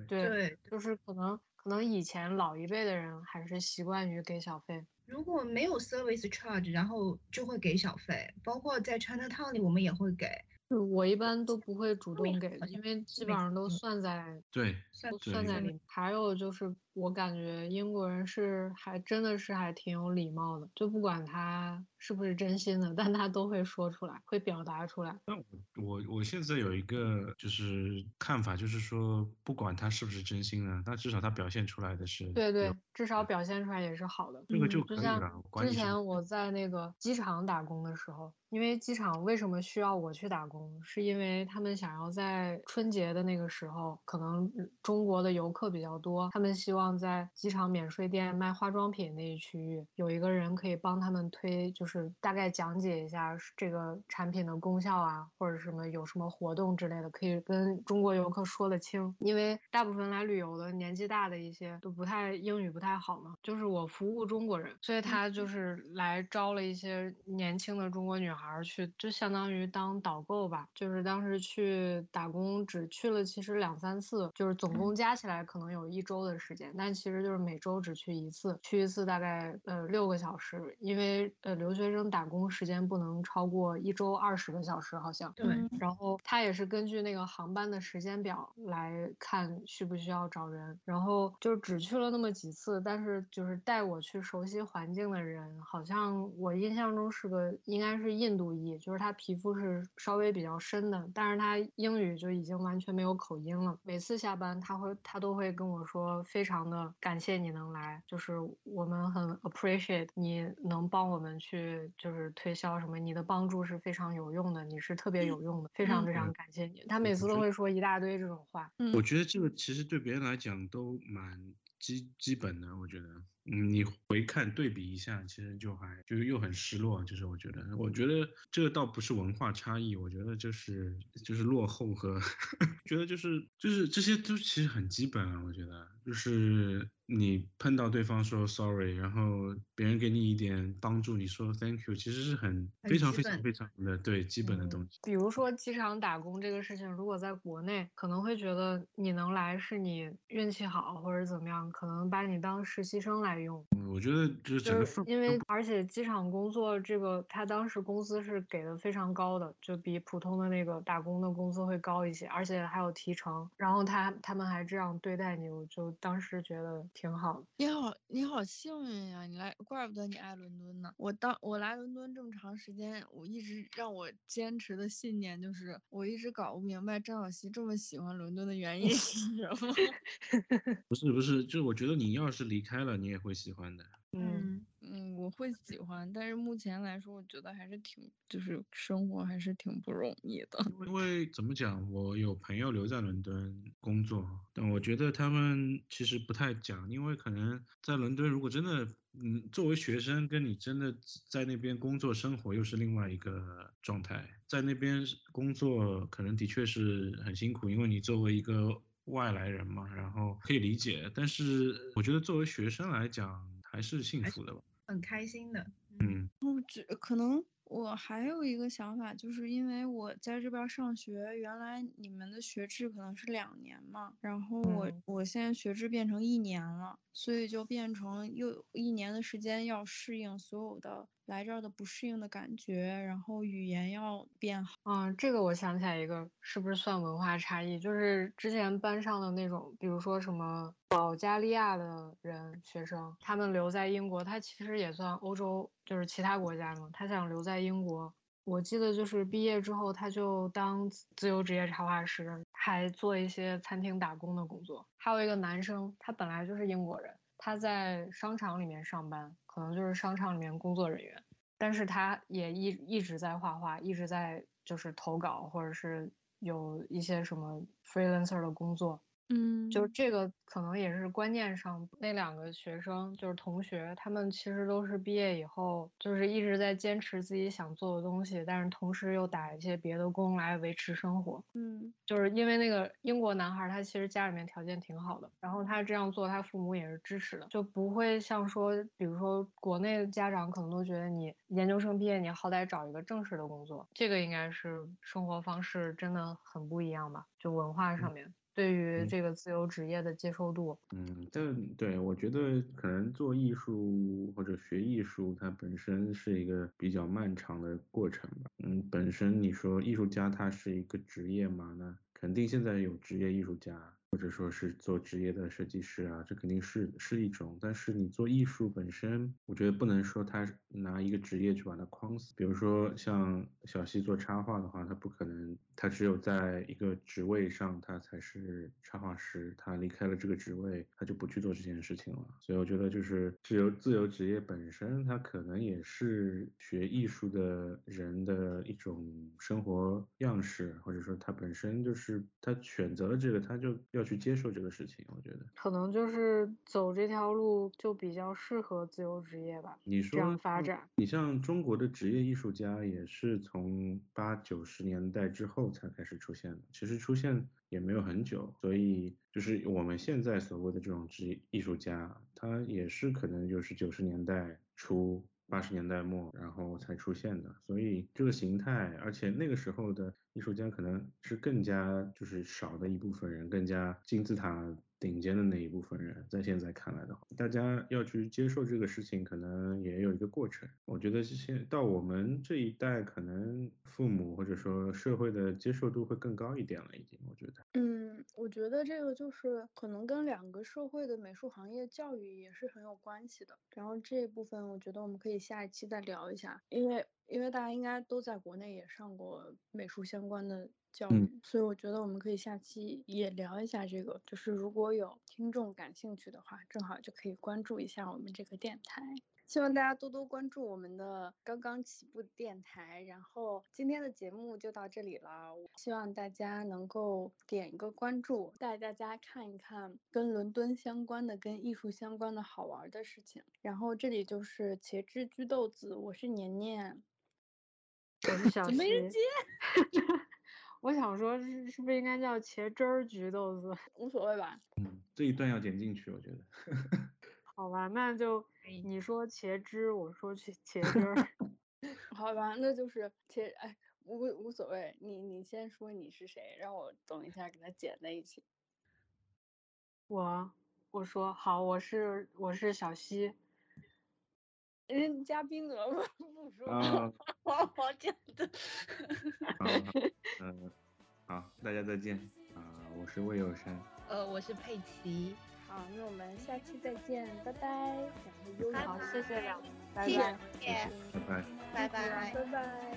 对，对，就是可能可能以前老一辈的人还是习惯于给小费。如果没有 service charge，然后就会给小费，包括在 Chinatown 里我们也会给。就我一般都不会主动给的，因为基本上都嗯算在对算在里面。还有就是，我感觉英国人是还真的是还挺有礼貌的，就不管他是不是真心的，但他都会说出来，会表达出来。那我我我现在有一个就是看法，就是说，不管他是不是真心的，但至少他表现出来的是对对，至少表现出来也是好的。这个嗯就可以了。管之前我在那个机场打工的时候，因为机场为什么需要我去打工，是因为他们想要在春节的那个时候，可能嗯中国的游客比较多，他们希望在机场免税店卖化妆品那一区域有一个人可以帮他们推，就是大概讲解一下这个产品的功效啊，或者什么有什么活动之类的，可以跟中国游客说得清。因为大部分来旅游的年纪大的一些都不太英语不太好嘛，就是我服务中国人，所以他就是来招了一些年轻的中国女孩儿去，就相当于当导购吧。就是当时去打工，只去了其实两三次，就是总共加起来可能有一周的时间，但其实就是每周只去一次，去一次大概呃六个小时，因为呃留学生打工时间不能超过一周二十个小时，好像。对嗯然后他也是根据那个航班的时间表来看需不需要找人，然后就只去了那么几次，但是就是带我去熟悉环境的人，好像我印象中是个应该是印度裔，就是他皮肤是稍微比较深的，但是他英语就已经完全没有口音了。每次下班他会他都会跟我说，非常的感谢你能来，就是我们很 appreciate 你能帮我们去就是推销什么，你的帮助是非常有用的，你是特别有用的，非常非常感谢你。他每次都会说一大堆这种话。我觉得这个其实对别人来讲都蛮基基本的，我觉得，嗯，你回看对比一下，其实就还就是又很失落，就是我觉得，我觉得这个倒不是文化差异，我觉得就是就是落后和 觉得就是就是这些都其实很基本啊，我觉得。就是你碰到对方说 sorry，然后别人给你一点帮助，你说 thank you，其实是很很非常非常非常的对基本的东西。比如说机场打工这个事情，如果在国内，可能会觉得你能来是你运气好或者怎么样，可能把你当实习生来用。嗯我觉得就是整就是因个氛围为而且机场工作这个，他当时工资是给的非常高的，就比普通的那个打工的工资会高一些，而且还有提成。然后他他们还这样对待你，我就当时觉得挺好的。你好，你好幸运呀！你来，怪不得你爱伦敦呢。我当我来伦敦这么长时间，我一直让我坚持的信念就是，我一直搞不明白张小希这么喜欢伦敦的原因是什么。不是不是，就是我觉得你要是离开了，你也会喜欢的。嗯，嗯，我会喜欢，但是目前来说，我觉得还是挺，就是生活还是挺不容易的。因为怎么讲，我有朋友留在伦敦工作，但我觉得他们其实不太讲，因为可能在伦敦，如果真的，嗯，作为学生，跟你真的在那边工作生活又是另外一个状态，在那边工作可能的确是很辛苦，因为你作为一个外来人嘛，然后可以理解，但是我觉得作为学生来讲还是幸福的吧，很开心的。嗯。我觉可能我还有一个想法，就是因为我在这边上学，原来你们的学制可能是两年嘛，然后我、嗯我现在学制变成一年了，所以就变成又一年的时间要适应所有的来这儿的不适应的感觉，然后语言要变好。嗯，这个我想起来一个，是不是算文化差异？就是之前班上的那种，比如说什么保加利亚的人学生，他们留在英国，他其实也算欧洲，就是其他国家嘛，他想留在英国。我记得就是毕业之后，他就当自自由职业插画师，还做一些餐厅打工的工作。还有一个男生，他本来就是英国人，他在商场里面上班，可能就是商场里面工作人员。但是他也一一直在画画，一直在就是投稿，或者是有一些什么 freelancer 的工作。嗯就这个可能也是观念上，那两个学生就是同学，他们其实都是毕业以后就是一直在坚持自己想做的东西，但是同时又打一些别的工来维持生活。嗯就是因为那个英国男孩，他其实家里面条件挺好的，然后他这样做，他父母也是支持的，就不会像说，比如说国内的家长可能都觉得你研究生毕业，你好歹找一个正式的工作，这个应该是生活方式真的很不一样吧，就文化上面。对于嗯这个自由职业的接受度。嗯，但对我觉得可能做艺术或者学艺术，它本身是一个比较漫长的过程吧。嗯，本身你说艺术家他是一个职业嘛，那肯定现在有职业艺术家，或者说是做职业的设计师啊，这肯定是是一种。但是你做艺术本身，我觉得不能说他拿一个职业去把它框死。比如说像小溪做插画的话，他不可能，他只有在一个职位上，他才是插画师。他离开了这个职位，他就不去做这件事情了。所以我觉得就是自由自由职业本身，它可能也是学艺术的人的一种生活样式，或者说他本身就是他选择了这个，他就去接受这个事情。我觉得可能就是走这条路就比较适合自由职业吧。你说这样发展你像中国的职业艺术家，也是从八九十年代之后才开始出现的，其实出现也没有很久，所以就是我们现在所谓的这种职业艺术家，他也是可能就是九十年代初。八十年代末，然后才出现的，所以这个形态，而且那个时候的艺术家可能是更加就是少的一部分人，更加金字塔顶尖的那一部分人，在现在看来的话，大家要去接受这个事情，可能也有一个过程。我觉得现到我们这一代，可能父母或者说社会的接受度会更高一点了，已经。我觉得，嗯，我觉得这个就是可能跟两个社会的美术行业教育也是很有关系的。然后这一部分，我觉得我们可以下一期再聊一下，因为因为大家应该都在国内也上过美术相关的教嗯育，所以我觉得我们可以下期也聊一下这个。就是如果有听众感兴趣的话，正好就可以关注一下我们这个电台。希望大家多多关注我们的刚刚起步的电台。然后今天的节目就到这里了，希望大家能够点一个关注，带大家看一看跟伦敦相关的、跟艺术相关的好玩的事情。然后这里就是茄汁焗豆子，我是年年，我是小怎么没人西接？我想说是是不是应该叫茄汁儿橘豆子？无所谓吧。嗯，这一段要剪进去，我觉得。好吧，那就你说茄汁，我说茄茄汁儿。好吧，那就是茄哎无无所谓，你你先说你是谁，让我等一下给它剪在一起。我我说好，我是我是小西。人嘉宾怎么不 不说？啊，好好讲的。好，嗯，好，大家再见啊！我是魏有山。呃，我是佩奇，好，那我们下期再见，拜拜。然后悠好，谢谢两位，拜谢拜。谢，拜拜。拜拜。拜拜。